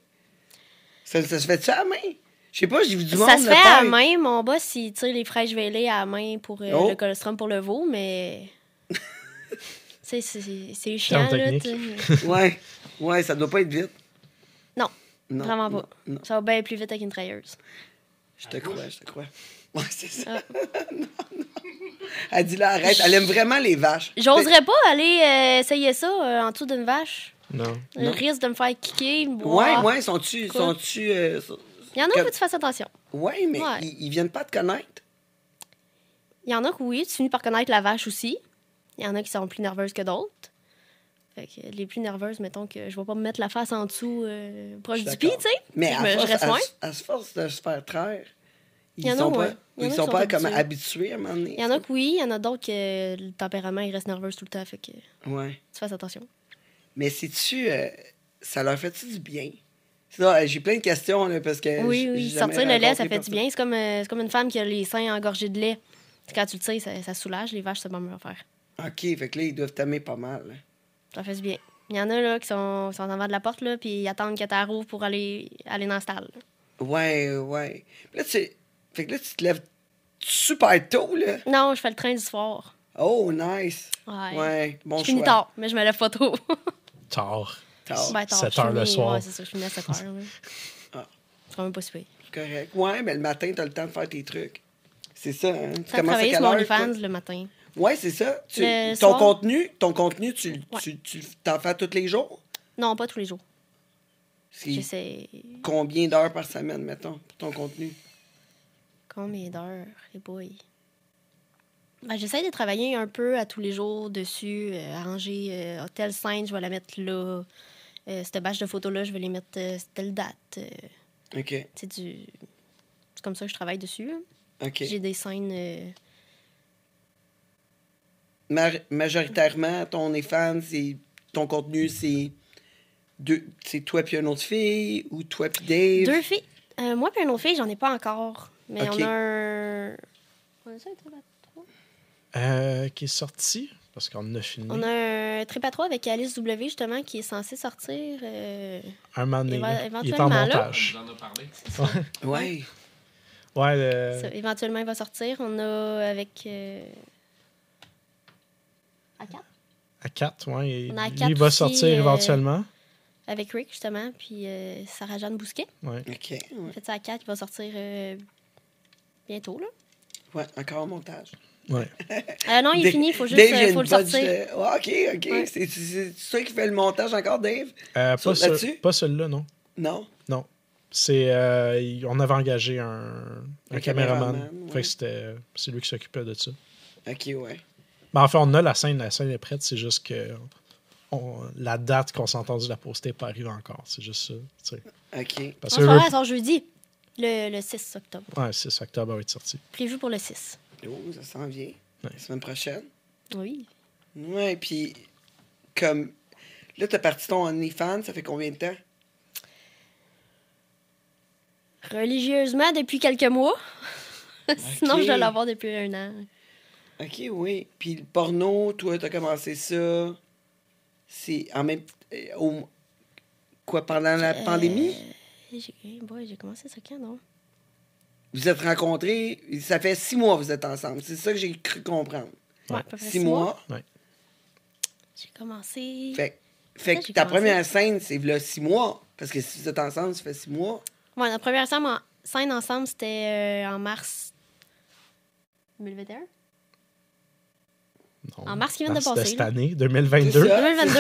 Ça, ça se fait-tu à la main? Je sais pas, j'ai vu du monde Ça se fait à la main. Mon boss, il tire les fraîches vêlées à la main pour euh, Oh. le colostrum pour le veau, mais. tu sais, c'est c'est chiant, là. technique. tu sais. Ouais. Ouais, ça doit pas être vite. Non, Non. Vraiment pas. non. Ça va bien plus vite avec une trailleuse. Je te crois, je te crois. Ouais, c'est ça. Ah. non, non. Elle dit là, arrête. Elle aime vraiment les vaches. J'oserais pas aller euh, essayer ça euh, en dessous d'une vache. Non. Le risque de me faire kicker. Ouais, boire. ouais, sont-tu. Sont-tu euh, sont- Il y en a Comme- où tu fasses attention. Ouais, mais Ouais. Ils, ils viennent pas te connaître? Il y en a que oui, tu finis par connaître la vache aussi. Il y en a qui sont plus nerveuses que d'autres. Fait que les plus nerveuses, mettons que je vais pas me mettre la face en dessous euh, proche du pied, tu sais. Mais Je à me- force, reste à, à force de se faire traire, ils Il sont pas. Il ils sont pas comme habitués. à un moment donné. Il y en a que oui, il y en a d'autres que le tempérament, ils restent nerveux tout le temps. Fait que tu Ouais. fasses attention. Mais sais-tu, euh, ça leur fait-tu du bien? Euh, j'ai plein de questions, là, parce que. Oui, oui. Sortir le lait, ça fait du bien. C'est comme, euh, c'est comme une femme qui a les seins engorgés de lait. Quand tu le sais, ça, ça soulage. Les vaches, c'est mieux à faire. OK, fait que là, ils doivent t'aimer pas mal. hein. Ça fait du bien. Il y en a là, qui sont, sont en avant de la porte, là, puis ils attendent que tu rouvres pour aller, aller dans le stall. là. Ouais, ouais. Puis là, tu... Fait que là, tu te lèves super tôt, là. Non, je fais le train du soir. Oh, nice. Ouais. Ouais, bon je finis tard, mais je me lève pas tôt. Tard. Tard. ben, tard. 7 je heures le soir. Ouais, c'est ça, je finis à 7 heures. Ah. C'est quand même pas super. Correct. Ouais, mais le matin, t'as le temps de faire tes trucs. C'est ça, hein? Tu Ça travailler à quelle heure, OnlyFans le matin. Ouais, c'est ça. Tu- Le ton soir. contenu, ton contenu, tu, Ouais. tu, tu t'en fais tous les jours? Non, pas tous les jours. C'est J'essaie. combien d'heures par semaine, mettons, pour ton contenu? Combien d'heures? Et boy. Ben, j'essaie de travailler un peu à tous les jours dessus. euh, arranger euh, telle scène, je vais la mettre là. Euh, cette bâche de photos-là, je vais les mettre euh, telle date. euh, OK, c'est du... C'est comme ça que je travaille dessus. hein. OK. J'ai des scènes... euh, Ma- majoritairement, ton OnlyFans, c'est ton contenu, c'est deux, c'est toi puis une autre fille ou toi puis Dave? Deux filles. Euh, moi et une autre fille, j'en ai pas encore. Mais Ok. on a un... On a ça, un? Euh, qui est sorti, parce qu'on a fini. On a un trip à trois avec Alice W, justement, qui est censé sortir... euh, Un moment donné, Éva- là. Il est en éventuellement, là. montage. On en a parlé. Ouais. Ouais, le- ça, éventuellement, il va sortir. On a avec... euh, À quatre? à 4, ouais. et On a à lui, quatre il va aussi, sortir euh, éventuellement. Avec Rick, justement, puis euh, Sarah-Jeanne Bousquet. Ouais. OK. On fait ça à 4, il va sortir euh, bientôt, là. Ouais, encore en montage. Ouais. Euh, non, il est fini, il faut juste Dave, euh, faut le sortir. de- OK, OK. Ouais. C'est, c'est, c'est toi qui fais le montage encore, Dave? Euh, pas, ce- pas celui-là, non. Non? Non. C'est, euh, on avait engagé un, un, Un caméraman. caméraman, Fait que c'était, c'est lui qui s'occupait de ça. OK, ouais. Mais en fait, on a la scène, la scène est prête, c'est juste que on- la date qu'on s'est entendu la poster n'est pas arrivée encore. C'est juste ça. tu sais. OK. Parce En que sort jeudi, le, le 6 octobre. ouais, 6 octobre va être sorti. Prévu pour le 6. Oh, ça s'en vient. Ouais. La semaine prochaine. Oui. Ouais, puis comme... Là, t'as parti ton OnlyFans, ça fait combien de temps? Religieusement, depuis quelques mois. Sinon, je dois l'avoir depuis un an. OK, oui. Puis le porno, toi, t'as commencé ça... C'est en même... euh, au- Quoi, pendant la Euh, pandémie? J'ai eh j'ai commencé ça quand, non? Vous êtes rencontrés, ça fait six mois que vous êtes ensemble. C'est ça que j'ai cru comprendre. Ouais, Six mois? J'ai commencé. Fait, fait que ta commencé. première scène, c'est là six mois. Parce que si vous êtes ensemble, ça fait six mois. Ouais, notre première scène, en, scène ensemble, c'était euh, en mars 2021. Non. En mars qui vient de passer, cette là. année, C'est 2022. ça, 2022.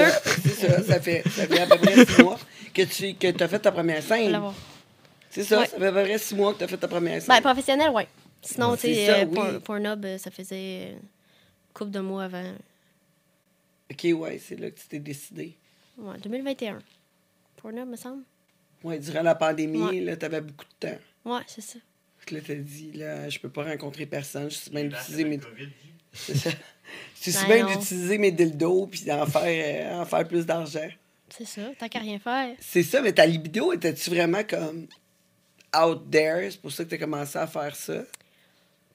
c'est ça, ça, ça fait, ça fait à peu près six mois que tu que as fait ta première On va scène. C'est ça, Ouais. ça fait à peu près six mois que tu as fait ta première scène. Ben, professionnel, ouais. Sinon, tu c'est sais, ça, euh, oui. Por- Pornhub, euh, ça faisait une couple de mois avant. ok, ouais, c'est là que tu t'es décidé. Ouais, 2021. Pornhub, me semble. Ouais, durant la pandémie, Ouais. là, tu avais beaucoup de temps. Ouais, c'est ça. Que Là, t'as dit, là, je peux pas rencontrer personne, je suis bien Là, d'utiliser mes. C'est ça. Je suis Ben d'utiliser mes dildos puis d'en faire, euh, en faire plus d'argent. C'est ça. Tant qu'à rien faire. C'est ça, mais ta libido, étais-tu vraiment comme out there? C'est pour ça que tu as commencé à faire ça?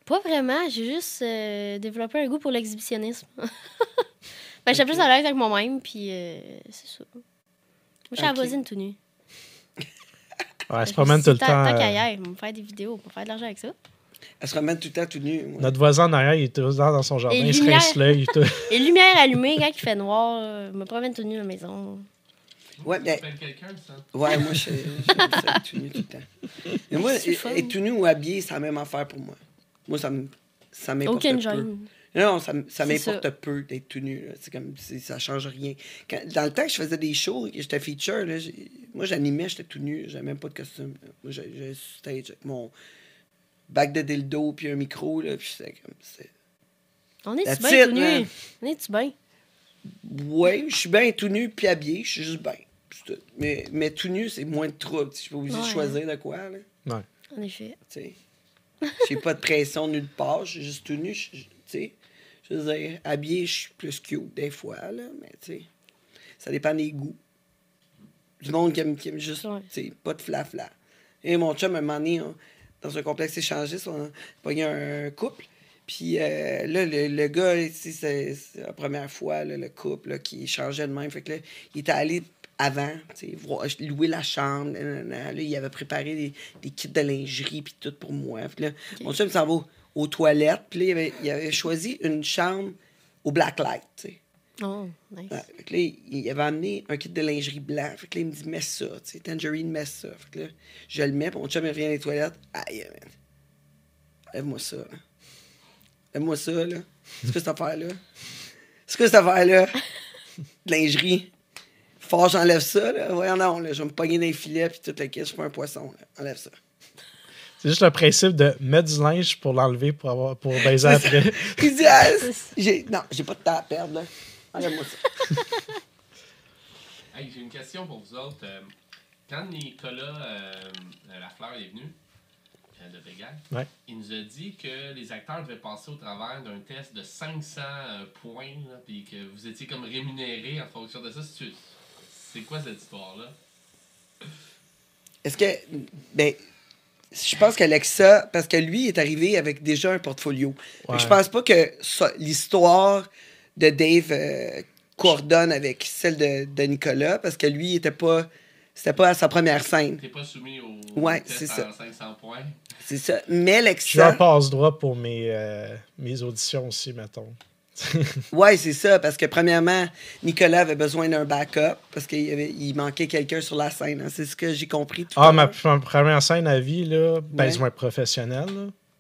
Pas vraiment. J'ai juste euh, développé un goût pour l'exhibitionnisme. ben, j'étais Ok. plus à l'aise avec moi-même, puis euh, c'est ça. Moi, je suis à la voisine tout nu. Ouais, elle se me promène tout le temps. Tant qu'à y euh, aller, on va faire des vidéos, va faire de l'argent avec ça. Elle se promène tout le temps tout nu. Notre voisin en arrière, il est tout le temps dans son jardin, Et il se rince l'œil. tout. Et lumière allumée, quand il fait noir, me promène tout nu à la maison. Ouais, appelles quelqu'un, ça? Ouais, moi, je être tout nu tout le temps. Mais moi, être tout nu ou habillé, c'est la même affaire pour moi. Moi, ça me. Ça m'importe Aucune peu. gêne. Non, ça, ça m'importe ça. peu d'être tout nu. là. C'est comme, c'est- ça change rien. Quand- dans le temps que je faisais des shows et que j'étais feature, là, moi, j'animais, j'étais tout nu. J'avais même pas de costume. là. Moi, j'ai j'ai stage avec mon bac de dildo puis un micro, là, puis c'était comme... c'est- On est-tu bien tout nu? On est-tu bien? Ouais, je suis bien tout nu puis habillé, je suis juste bien. Mais, mais tout nu, c'est moins de trouble. Je suis pas obligé de Ouais. choisir de quoi, là. Ouais. En effet. tu sais. J'ai pas de pression nulle part, je suis juste tout nu, je- je- tu sais. Je veux dire, habillé, je suis plus cute des fois, là, mais tu sais, ça dépend des goûts. Du monde qui aime, qui aime juste, Ouais. tu sais, pas de flafla. Et mon chum, un moment donné, on- dans un complexe échangiste, on a pogné un couple. Puis euh, là, le, le gars, tu sais, c'est c'est la première fois, là, le couple, là, qui changeait de même. Fait que là, il était allé avant, voir, louer la chambre. nanana. Là, il avait préparé des, des kits de lingerie, puis tout pour moi. Puis là, mon chum s'en va aux, aux toilettes. Puis là, il avait, il avait choisi une chambre au black light. Oh, nice. Ouais, fait que là, il, avait amené un kit de lingerie blanc. Fait que là, il me dit, mets ça, Tangerine, mets ça. Fait que là, je le mets, puis mon chum, il revient des toilettes. Aïe, man. Lève-moi ça, là. Lève-moi ça, là. C'est quoi cette affaire-là? C'est quoi cette affaire-là? De lingerie. Fort, j'enlève ça, là. Voyons, non, là. Je vais me pogner dans les filets, puis toute la caisse, je suis pas un poisson, là. Enlève ça. C'est juste le principe de mettre du linge pour l'enlever pour, avoir, pour baiser après. Il dit, ah, j'ai, non, j'ai pas de temps à perdre, là. Enlève-moi ça. Hey, j'ai une question pour vous autres. Euh, quand Nicolas euh, Lafleur est venu euh, de Vegas, Ouais. il nous a dit que les acteurs devaient passer au travers d'un test de 500 euh, points, puis que vous étiez comme rémunérés en fonction de ça. C'est- C'est quoi cette histoire-là? Est-ce que. Ben, je pense qu'Alexa, parce que lui est arrivé avec déjà un portfolio. Que Ouais. Je pense pas que l'histoire de Dave euh, coordonne avec celle de, de Nicolas, parce que lui, il était pas. C'était pas à sa première scène. T'es pas soumis au Ouais, test c'est ça. en 500 points? C'est ça. Mais Je veux un Alexa. passe-droit pour mes, euh, mes auditions aussi, mettons. Ouais, c'est ça. Parce que, premièrement, Nicolas avait besoin d'un backup, parce qu'il il manquait quelqu'un sur la scène. hein. C'est ce que j'ai compris tout Ah, ma, première scène à vie, là, ben, Ouais. là,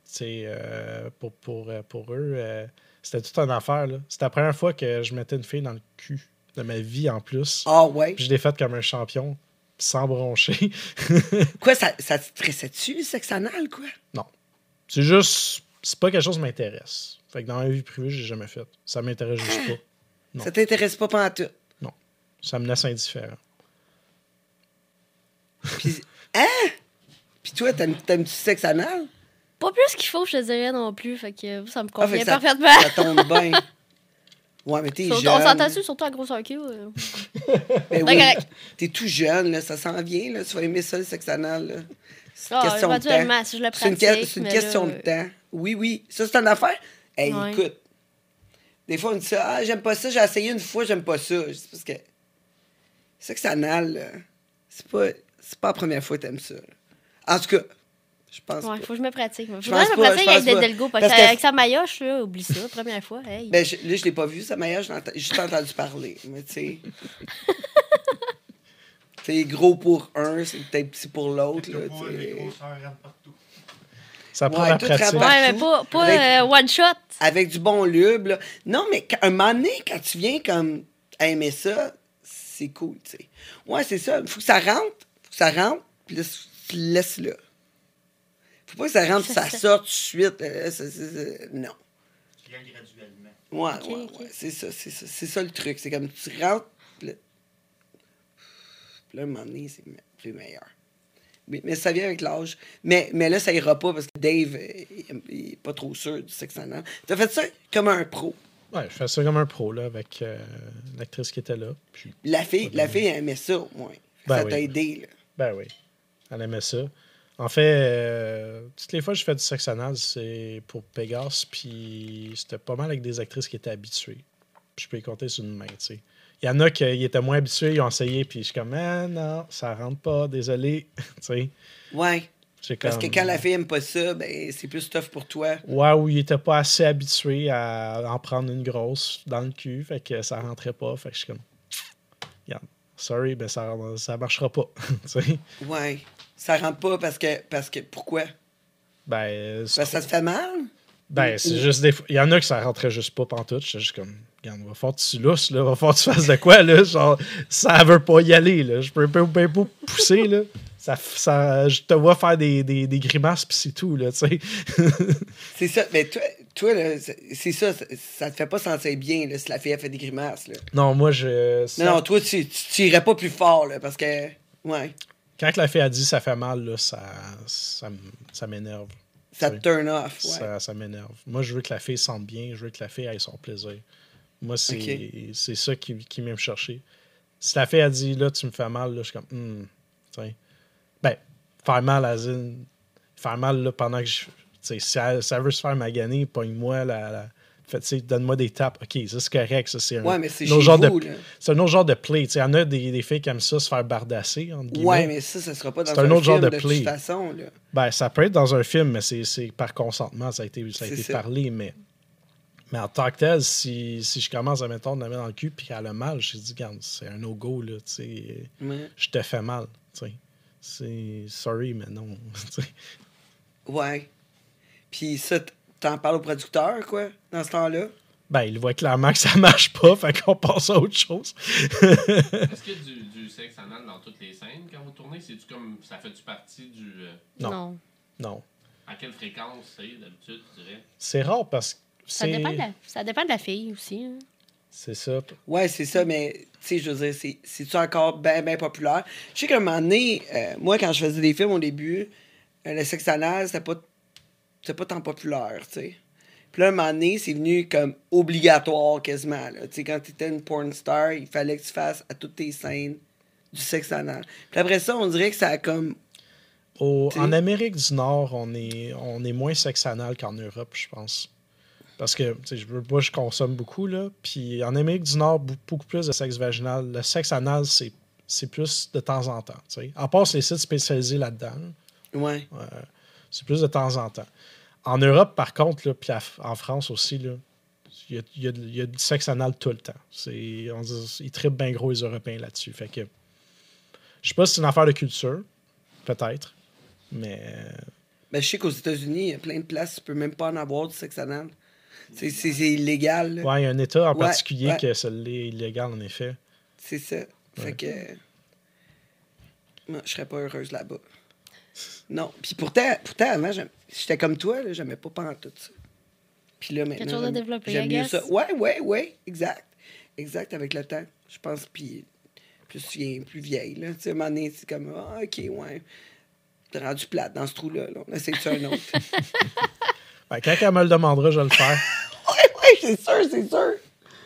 c'est, euh, pour, pour, euh, pour eux, euh, c'était toute une affaire. C'était la première fois que je mettais une fille dans le cul de ma vie en plus. Ah, ouais. Puis je l'ai faite comme un champion, sans broncher. Quoi, ça, ça te stressait-tu, le sexe anal, quoi? c'est juste, c'est pas quelque chose qui m'intéresse. Fait que dans ma vie privée, j'ai jamais fait. Ça m'intéresse juste pas. Non. Ça t'intéresse pas pendant tout. Ça me laisse indifférent. Puis, hein? Puis toi, t'aimes- t'aimes-tu sexe anal? Pas plus qu'il faut, je te dirais non plus. Fait que ça me Ah, convient ça- parfaitement. Ça tombe bien. Ouais, mais t'es jeune. on s'entend-tu, surtout à grosse hockey. euh. Ben oui, correct. T'es tout jeune, là, ça s'en vient, là. Tu vas aimer ça, le sexe anal, là. C'est une Ah, question de temps. éventuellement, si je le C'est une, que- question là, de temps. Oui, oui. Ça, c'est une affaire. Hey, Ouais. écoute. Des fois, on dit ça. Ah, j'aime pas ça. J'ai essayé une fois, j'aime pas ça. C'est parce que. Sexe anal, là, c'est pas, c'est pas la première fois que t'aimes ça. là. En tout cas, je pense Ouais, pas. faut que je me pratique. Je Faudrait que je me pas, pratique je avec des Delgo. Parce Parce que que- avec sa maillotche, là, oublie ça, première fois. Hey. Ben, je- là, je l'ai pas vu, ça maillage. J'ai juste entendu parler. Mais tu sais. tu sais, gros pour un, c'est peut-être petit pour l'autre. Que les grosseurs partout. Ça prend Ouais, la pratique. Ouais, mais pas, pas Avec- euh, one shot. avec du bon lube. là. Non, mais quand- un moment donné, quand tu viens comme aimer ça, c'est cool, tu sais. Ouais, c'est ça. Faut que ça rentre. Faut que ça rentre. Puis là, tu laisses là. Faut pas que ça rentre, Ça ça, sorte tout de suite. euh, ça- non. Tu graduellement. Ouais, ouais, ouais. C'est ça, c'est ça. C'est ça le truc. C'est comme tu rentres, puis là, puis là, un moment donné, c'est c'est meilleur. Mais, mais ça vient avec l'âge. Mais, mais là, ça ira pas parce que Dave, il, il est pas trop sûr du sexe anal. T'as fait ça comme un pro? Ouais, je fais ça comme un pro, là, avec euh, l'actrice qui était là. Puis, La fille, la fille elle aimait ça, au moins. Ben ça oui. t'a aidé, là. ben oui, elle aimait ça. En fait, euh, toutes les fois que je fais du sexe anal, c'est pour Pégase, puis c'était pas mal avec des actrices qui étaient habituées. Puis je peux y compter sur une main, tu sais. Il y en a qui étaient moins habitués, ils ont essayé, puis je suis comme, ah non, ça rentre pas, désolé. tu sais, Ouais. Parce que quand la fille aime pas ça, ben, c'est plus tough pour toi. Ouais, ou il était pas assez habitué à en prendre une grosse dans le cul, fait que ça rentrait pas. Fait que je suis comme, regarde, sorry, ben ça, ça marchera pas. Ouais. Ça rentre pas parce que. Parce que pourquoi? ben, Parce que ça te fait mal? Ben, c'est juste des fois. Il y en a que ça rentrait juste pas pantoute. J'étais juste comme, va falloir que tu lousses, là. Va falloir que tu fasses de quoi, là? Genre, ça veut pas y aller, là. Je peux pas, pousser, là. Ça, ça, je te vois faire des, des, des grimaces, pis c'est tout, là, tu sais. C'est ça. Mais toi, toi là, c'est ça, ça. ça te fait pas sentir bien, là, si la fille a fait des grimaces, là. non, moi, je. Non, non, toi, tu, tu, tu irais pas plus fort, là, parce que. Ouais. Quand la fille a dit ça fait mal, là, ça, ça, ça m'énerve. Ça te turn off, ouais. Ça, ça m'énerve. Moi, je veux que la fille sente bien, je veux que la fille ait son plaisir. Moi, c'est ça qui, qui vient me chercher. Si la fille a dit là, tu me fais mal, là, je suis comme, hmm. Ben, faire mal, à zine, faire mal là, pendant que je. tu sais, Si elle, si elle veut se faire maganer, pogne-moi, la, la- donne-moi des tapes. Ok, ça c'est correct, ça c'est un, Ouais, mais c'est genre vous, de, c'est un autre genre de play. Tu sais, Il y en a des, des filles qui aiment ça, se faire bardasser, entre. Ouais, mais ça, ça sera pas dans C'est un, un autre genre film, de de, play. toute façon, là. Ben, ça peut être dans un film, mais c'est c'est par consentement, ça a été, ça a été parlé, mais, mais en tant que tel, si, si je commence à mettons, de la mettre dans le cul puis qu'elle a mal, je dis, regarde, c'est un no-go, là, tu sais, Ouais. je te fais mal, tu sais. C'est sorry, mais non, tu sais. Ouais. Puis ça, t'en parles au producteur, quoi, dans ce temps-là? Ben, il voit clairement que ça marche pas, fait qu'on passe à autre chose. Est-ce qu'il y a du, du sexe anal dans toutes les scènes quand vous tournez? C'est-tu comme. Ça fait-tu partie du. euh, Non. Non. Non. à quelle fréquence c'est d'habitude, tu dirais? C'est rare parce que Ça dépend, de la, ça dépend de la fille aussi. hein. C'est ça. Ouais, c'est ça, mais, tu sais, je veux dire, c'est- c'est-tu encore bien, bien populaire? Je sais qu'à un moment donné, euh, moi, quand je faisais des films au début, euh, le sexe anal, c'était pas, c'était pas tant populaire, tu sais. Puis là, à un moment donné, c'est venu comme obligatoire quasiment. Tu sais, quand t'étais une porn star, il fallait que tu fasses à toutes tes scènes du sexe anal. Puis après ça, on dirait que ça a comme... Au- en Amérique du Nord, on est, on est moins sexe anal qu'en Europe, je pense. Parce que, tu sais, je veux moi, je consomme beaucoup, là. Puis en Amérique du Nord, beaucoup plus de sexe vaginal. Le sexe anal, c'est, c'est plus de temps en temps, tu sais. À part les sites spécialisés là-dedans, Ouais. euh, c'est plus de temps en temps. En Europe, par contre, là, puis en France aussi, là, il y a, il y a- il y a du sexe anal tout le temps. C'est, on dit- ils trippent bien gros les Européens là-dessus. Fait que, je sais pas si c'est une affaire de culture, peut-être, mais Ben, je sais qu'aux États-Unis, il y a plein de places, tu peux même pas en avoir du sexe anal. C'est c'est- c'est illégal. Ouais, il y a un État en Ouais, particulier ouais. que ça l'est illégal, en effet. C'est ça. Fait Ouais. que. Moi, je serais pas heureuse là-bas. Non. Puis pourtant, pourtant avant, j'étais comme toi, là, j'aimais pas tout ça. Puis là, maintenant. chose à j'aime- développer, J'aime I mieux ça. Ouais, ouais, ouais, exact. Exact, avec le temps. Je pense, puis plus tu viens plus vieille, là. Tu sais, à un moment donné, c'est comme, ah, ok, ouais. T'es rendu plate dans ce trou-là, là. On essaie de un autre. Ben, quand elle me le demandera, je vais le faire. ouais, ouais, c'est sûr, c'est sûr.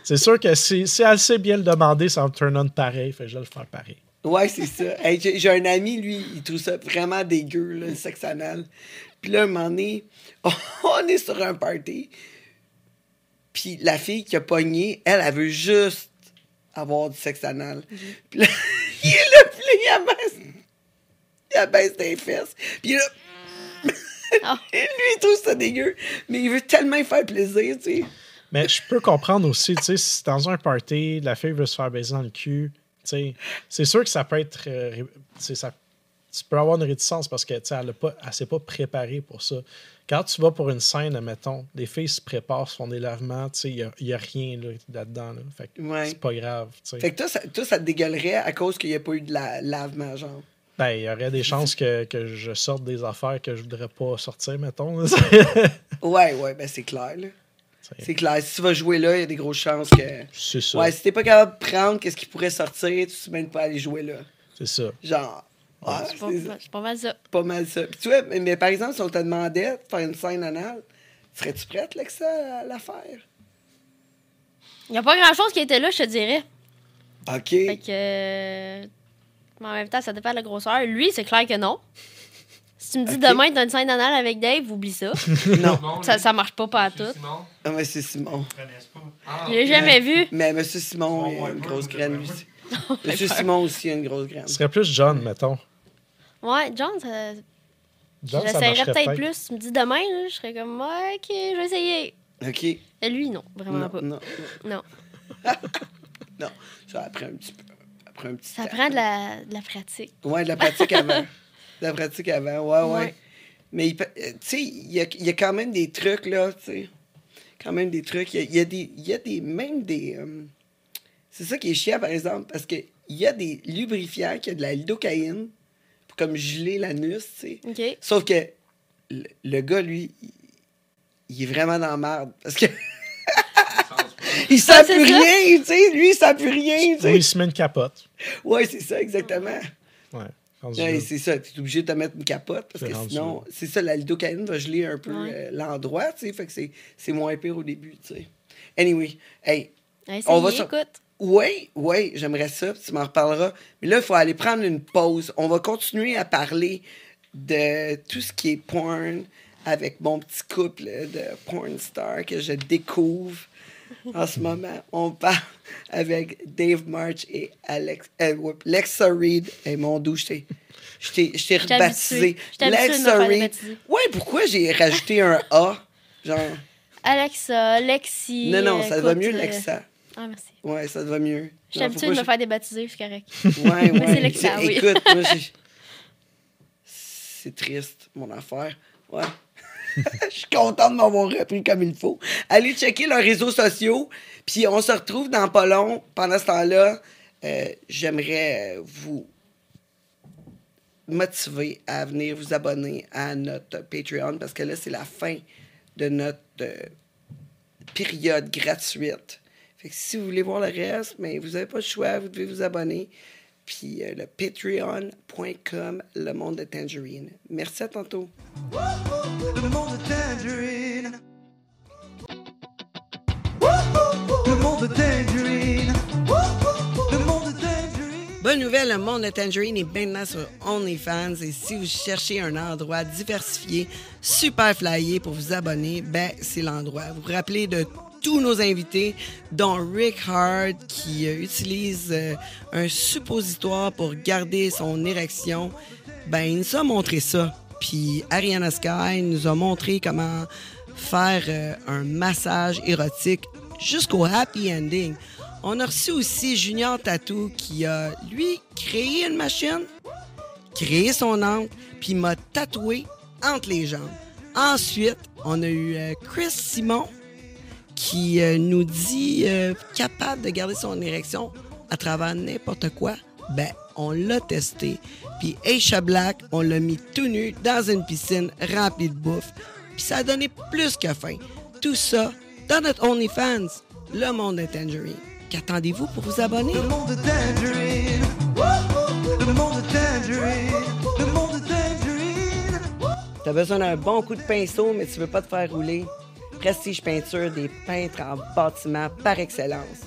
C'est sûr que si, si elle sait bien le demander, ça me turn on pareil. Fait que je vais le faire pareil. Ouais, c'est ça. Hey, J'ai j'ai un ami, lui, il trouve ça vraiment dégueu, là, le sexe anal. Puis là, un moment donné, on est sur un party. Puis la fille qui a pogné, elle, elle veut juste avoir du sexe anal. Puis là, il est là, puis là, il abaisse, il abaisse des fesses. Puis là, Ah. lui, il trouve ça dégueu. Mais il veut tellement faire plaisir, tu sais. Mais je peux comprendre aussi, tu sais, si dans un party, la fille veut se faire baiser dans le cul, tu sais, c'est sûr que ça peut être. euh, ça, tu peux avoir une réticence parce que, tu sais, elle ne s'est pas préparée pour ça. Quand tu vas pour une scène, admettons, les filles se préparent, se font des lavements, tu sais, il n'y a, rien là, là-dedans. Là. Fait que Ouais. c'est pas grave, tu sais. Fait que toi, ça, toi, ça te dégueulerait à cause qu'il n'y a pas eu de la lavement, genre? Ben, il y aurait des chances que, que je sorte des affaires que je voudrais pas sortir, mettons. là. Ouais, ouais, ben c'est clair, là. C'est- clair. Si tu vas jouer là, il y a des grosses chances que. c'est ça. Ouais, si t'es pas capable de prendre qu'est-ce qui pourrait sortir, tu ne même pas aller jouer là. C'est ça. Genre. Ouais, C'est pas, c'est c'est pas mal ça. pas mal ça. Puis tu vois, mais, mais par exemple, si on te demandait de faire une scène anale, serais-tu prête, là, que ça, à la faire? Il n'y a pas grand-chose qui était là, je te dirais. OK. Fait que. Mais en même temps, ça dépend de la grosseur. Lui, c'est clair que non. Si tu me dis Ok. demain, t'as une scène anale avec Dave, oublie ça. Non. Ça, ça marche pas, pas à Monsieur tout. Simon? Ah, mais c'est Simon. Ah, Je l'ai jamais vu. Mais Monsieur Simon, il a une grosse graine, lui aussi. Monsieur Simon aussi a une grosse graine. Ce serait plus John, mettons. Ouais, John, ça... John, ça marcherait peut-être plus. Tu me dis demain, là, je serais comme, ouais, ok, je vais essayer. OK. Et lui, non, vraiment Non, pas. non, Non. non. Ça après un petit peu. Un petit Ça temps. prend de la, de la pratique. Ouais, de la pratique avant. De la pratique avant, ouais, ouais. Ouais. Mais, il peut- euh, tu sais, il y a, il y a quand même des trucs, là, tu sais. Quand même des trucs. Il y a, il y a des... Il y a des... Même des... euh, c'est ça qui est chiant, par exemple, parce que il y a des lubrifiants qui ont de la lidocaïne pour comme geler l'anus, tu sais. OK. Sauf que le, le gars, lui, il, il est vraiment dans la merde. Parce que il Ah, c'est plus ça? rien, tu sais. Lui, il sent plus rien, tu sais. il se met une capote. Ouais, c'est ça, exactement. Ouais. Ouais, c'est ça, tu es obligé de te mettre une capote parce que sinon, c'est ça, la lidocaïne va geler un peu Ouais. euh, l'endroit, tu sais, fait que c'est- c'est moins pire au début, tu sais. Anyway, hey, On va sur- écoute. oui, oui, j'aimerais ça, puis tu m'en reparleras. Mais là, il faut aller prendre une pause. On va continuer à parler de tout ce qui est porn avec mon petit couple de porn stars que je découvre en ce moment. On parle avec Dave March et Alex, euh, Lexa Reed. Et mon doux, je t'ai- je je rebaptisé. faire débaptiser. Ouais, pourquoi j'ai rajouté un A? Genre, Alexa, Lexi. non, non, ça va mieux, euh, Lexa. Ah, merci. Ouais, ça te va mieux. Je suis habituée de me faire débaptiser, c'est correct. Ouais, Mais ouais. c'est Lexa, oui. Écoute, moi, j'ai. C'est triste, mon affaire. Ouais. Je suis content de m'avoir repris comme il faut. Allez checker leurs réseaux sociaux. Puis on se retrouve dans pas long. Pendant ce temps-là, euh, j'aimerais vous motiver à venir vous abonner à notre Patreon parce que là, c'est la fin de notre euh, période gratuite. Fait que si vous voulez voir le reste, mais vous n'avez pas le choix, vous devez vous abonner. Puis euh, le patreon.com, le monde de Tangerine. Merci à tantôt. Le monde de Tangerine. Le monde de Tangerine. Le monde de Tangerine. Bonne nouvelle, le monde de Tangerine est maintenant sur OnlyFans et si vous cherchez un endroit diversifié, super flyé pour vous abonner, ben c'est l'endroit. Vous vous rappelez de tous nos invités, dont Rick Hard qui euh, utilise euh, un suppositoire pour garder son érection. Ben il nous a montré ça. Puis Ariana Sky nous a montré comment faire euh, un massage érotique jusqu'au happy ending. On a reçu aussi Junior Tattoo qui a, lui, créé une machine, créé son angle, puis m'a tatoué entre les jambes. Ensuite, on a eu Chris Simon qui euh, nous dit euh, capable de garder son érection à travers n'importe quoi. Ben, on l'a testé. Puis Aisha Black, on l'a mis tout nu dans une piscine remplie de bouffe. Puis ça a donné plus que faim. Tout ça dans notre OnlyFans, le monde de Tangerine. Qu'attendez-vous pour vous abonner? Le monde de Tangerine. Le monde de Tangerine. Le monde de Tangerine. T'as besoin d'un bon coup de pinceau, mais tu veux pas te faire rouler. Prestige Peinture, des peintres en bâtiment par excellence.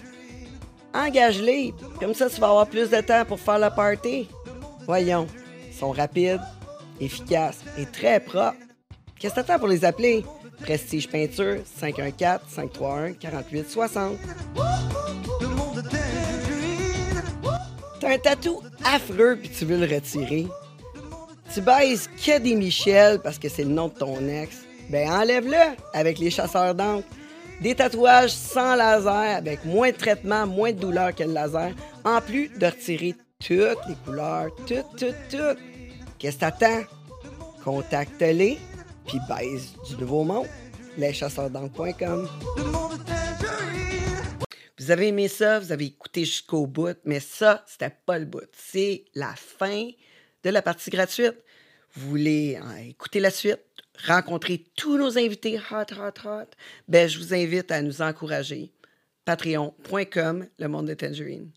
Engage-les, comme ça tu vas avoir plus de temps pour faire le party. Voyons, ils sont rapides, efficaces et très propres. Qu'est-ce que t'attends pour les appeler? Prestige Peinture, 514-531-4860. Le monde de Tangerine. T'as un tatou affreux puis tu veux le retirer. Tu baises que des Michel parce que c'est le nom de ton ex. Ben enlève-le avec les chasseurs d'encre. Des tatouages sans laser avec moins de traitement, moins de douleur que le laser, en plus de retirer toutes les couleurs, toutes, toutes, toutes. Qu'est-ce que t'attends? Contacte-les puis baise du Nouveau Monde, leschasseursdangle.com. Le monde tangerine. Vous avez aimé ça, vous avez écouté jusqu'au bout, mais ça, c'était pas le bout. C'est la fin de la partie gratuite. Vous voulez euh, écouter la suite, rencontrer tous nos invités hot, hot, hot, ben, je vous invite à nous encourager. Patreon.com, le monde de Tangerine.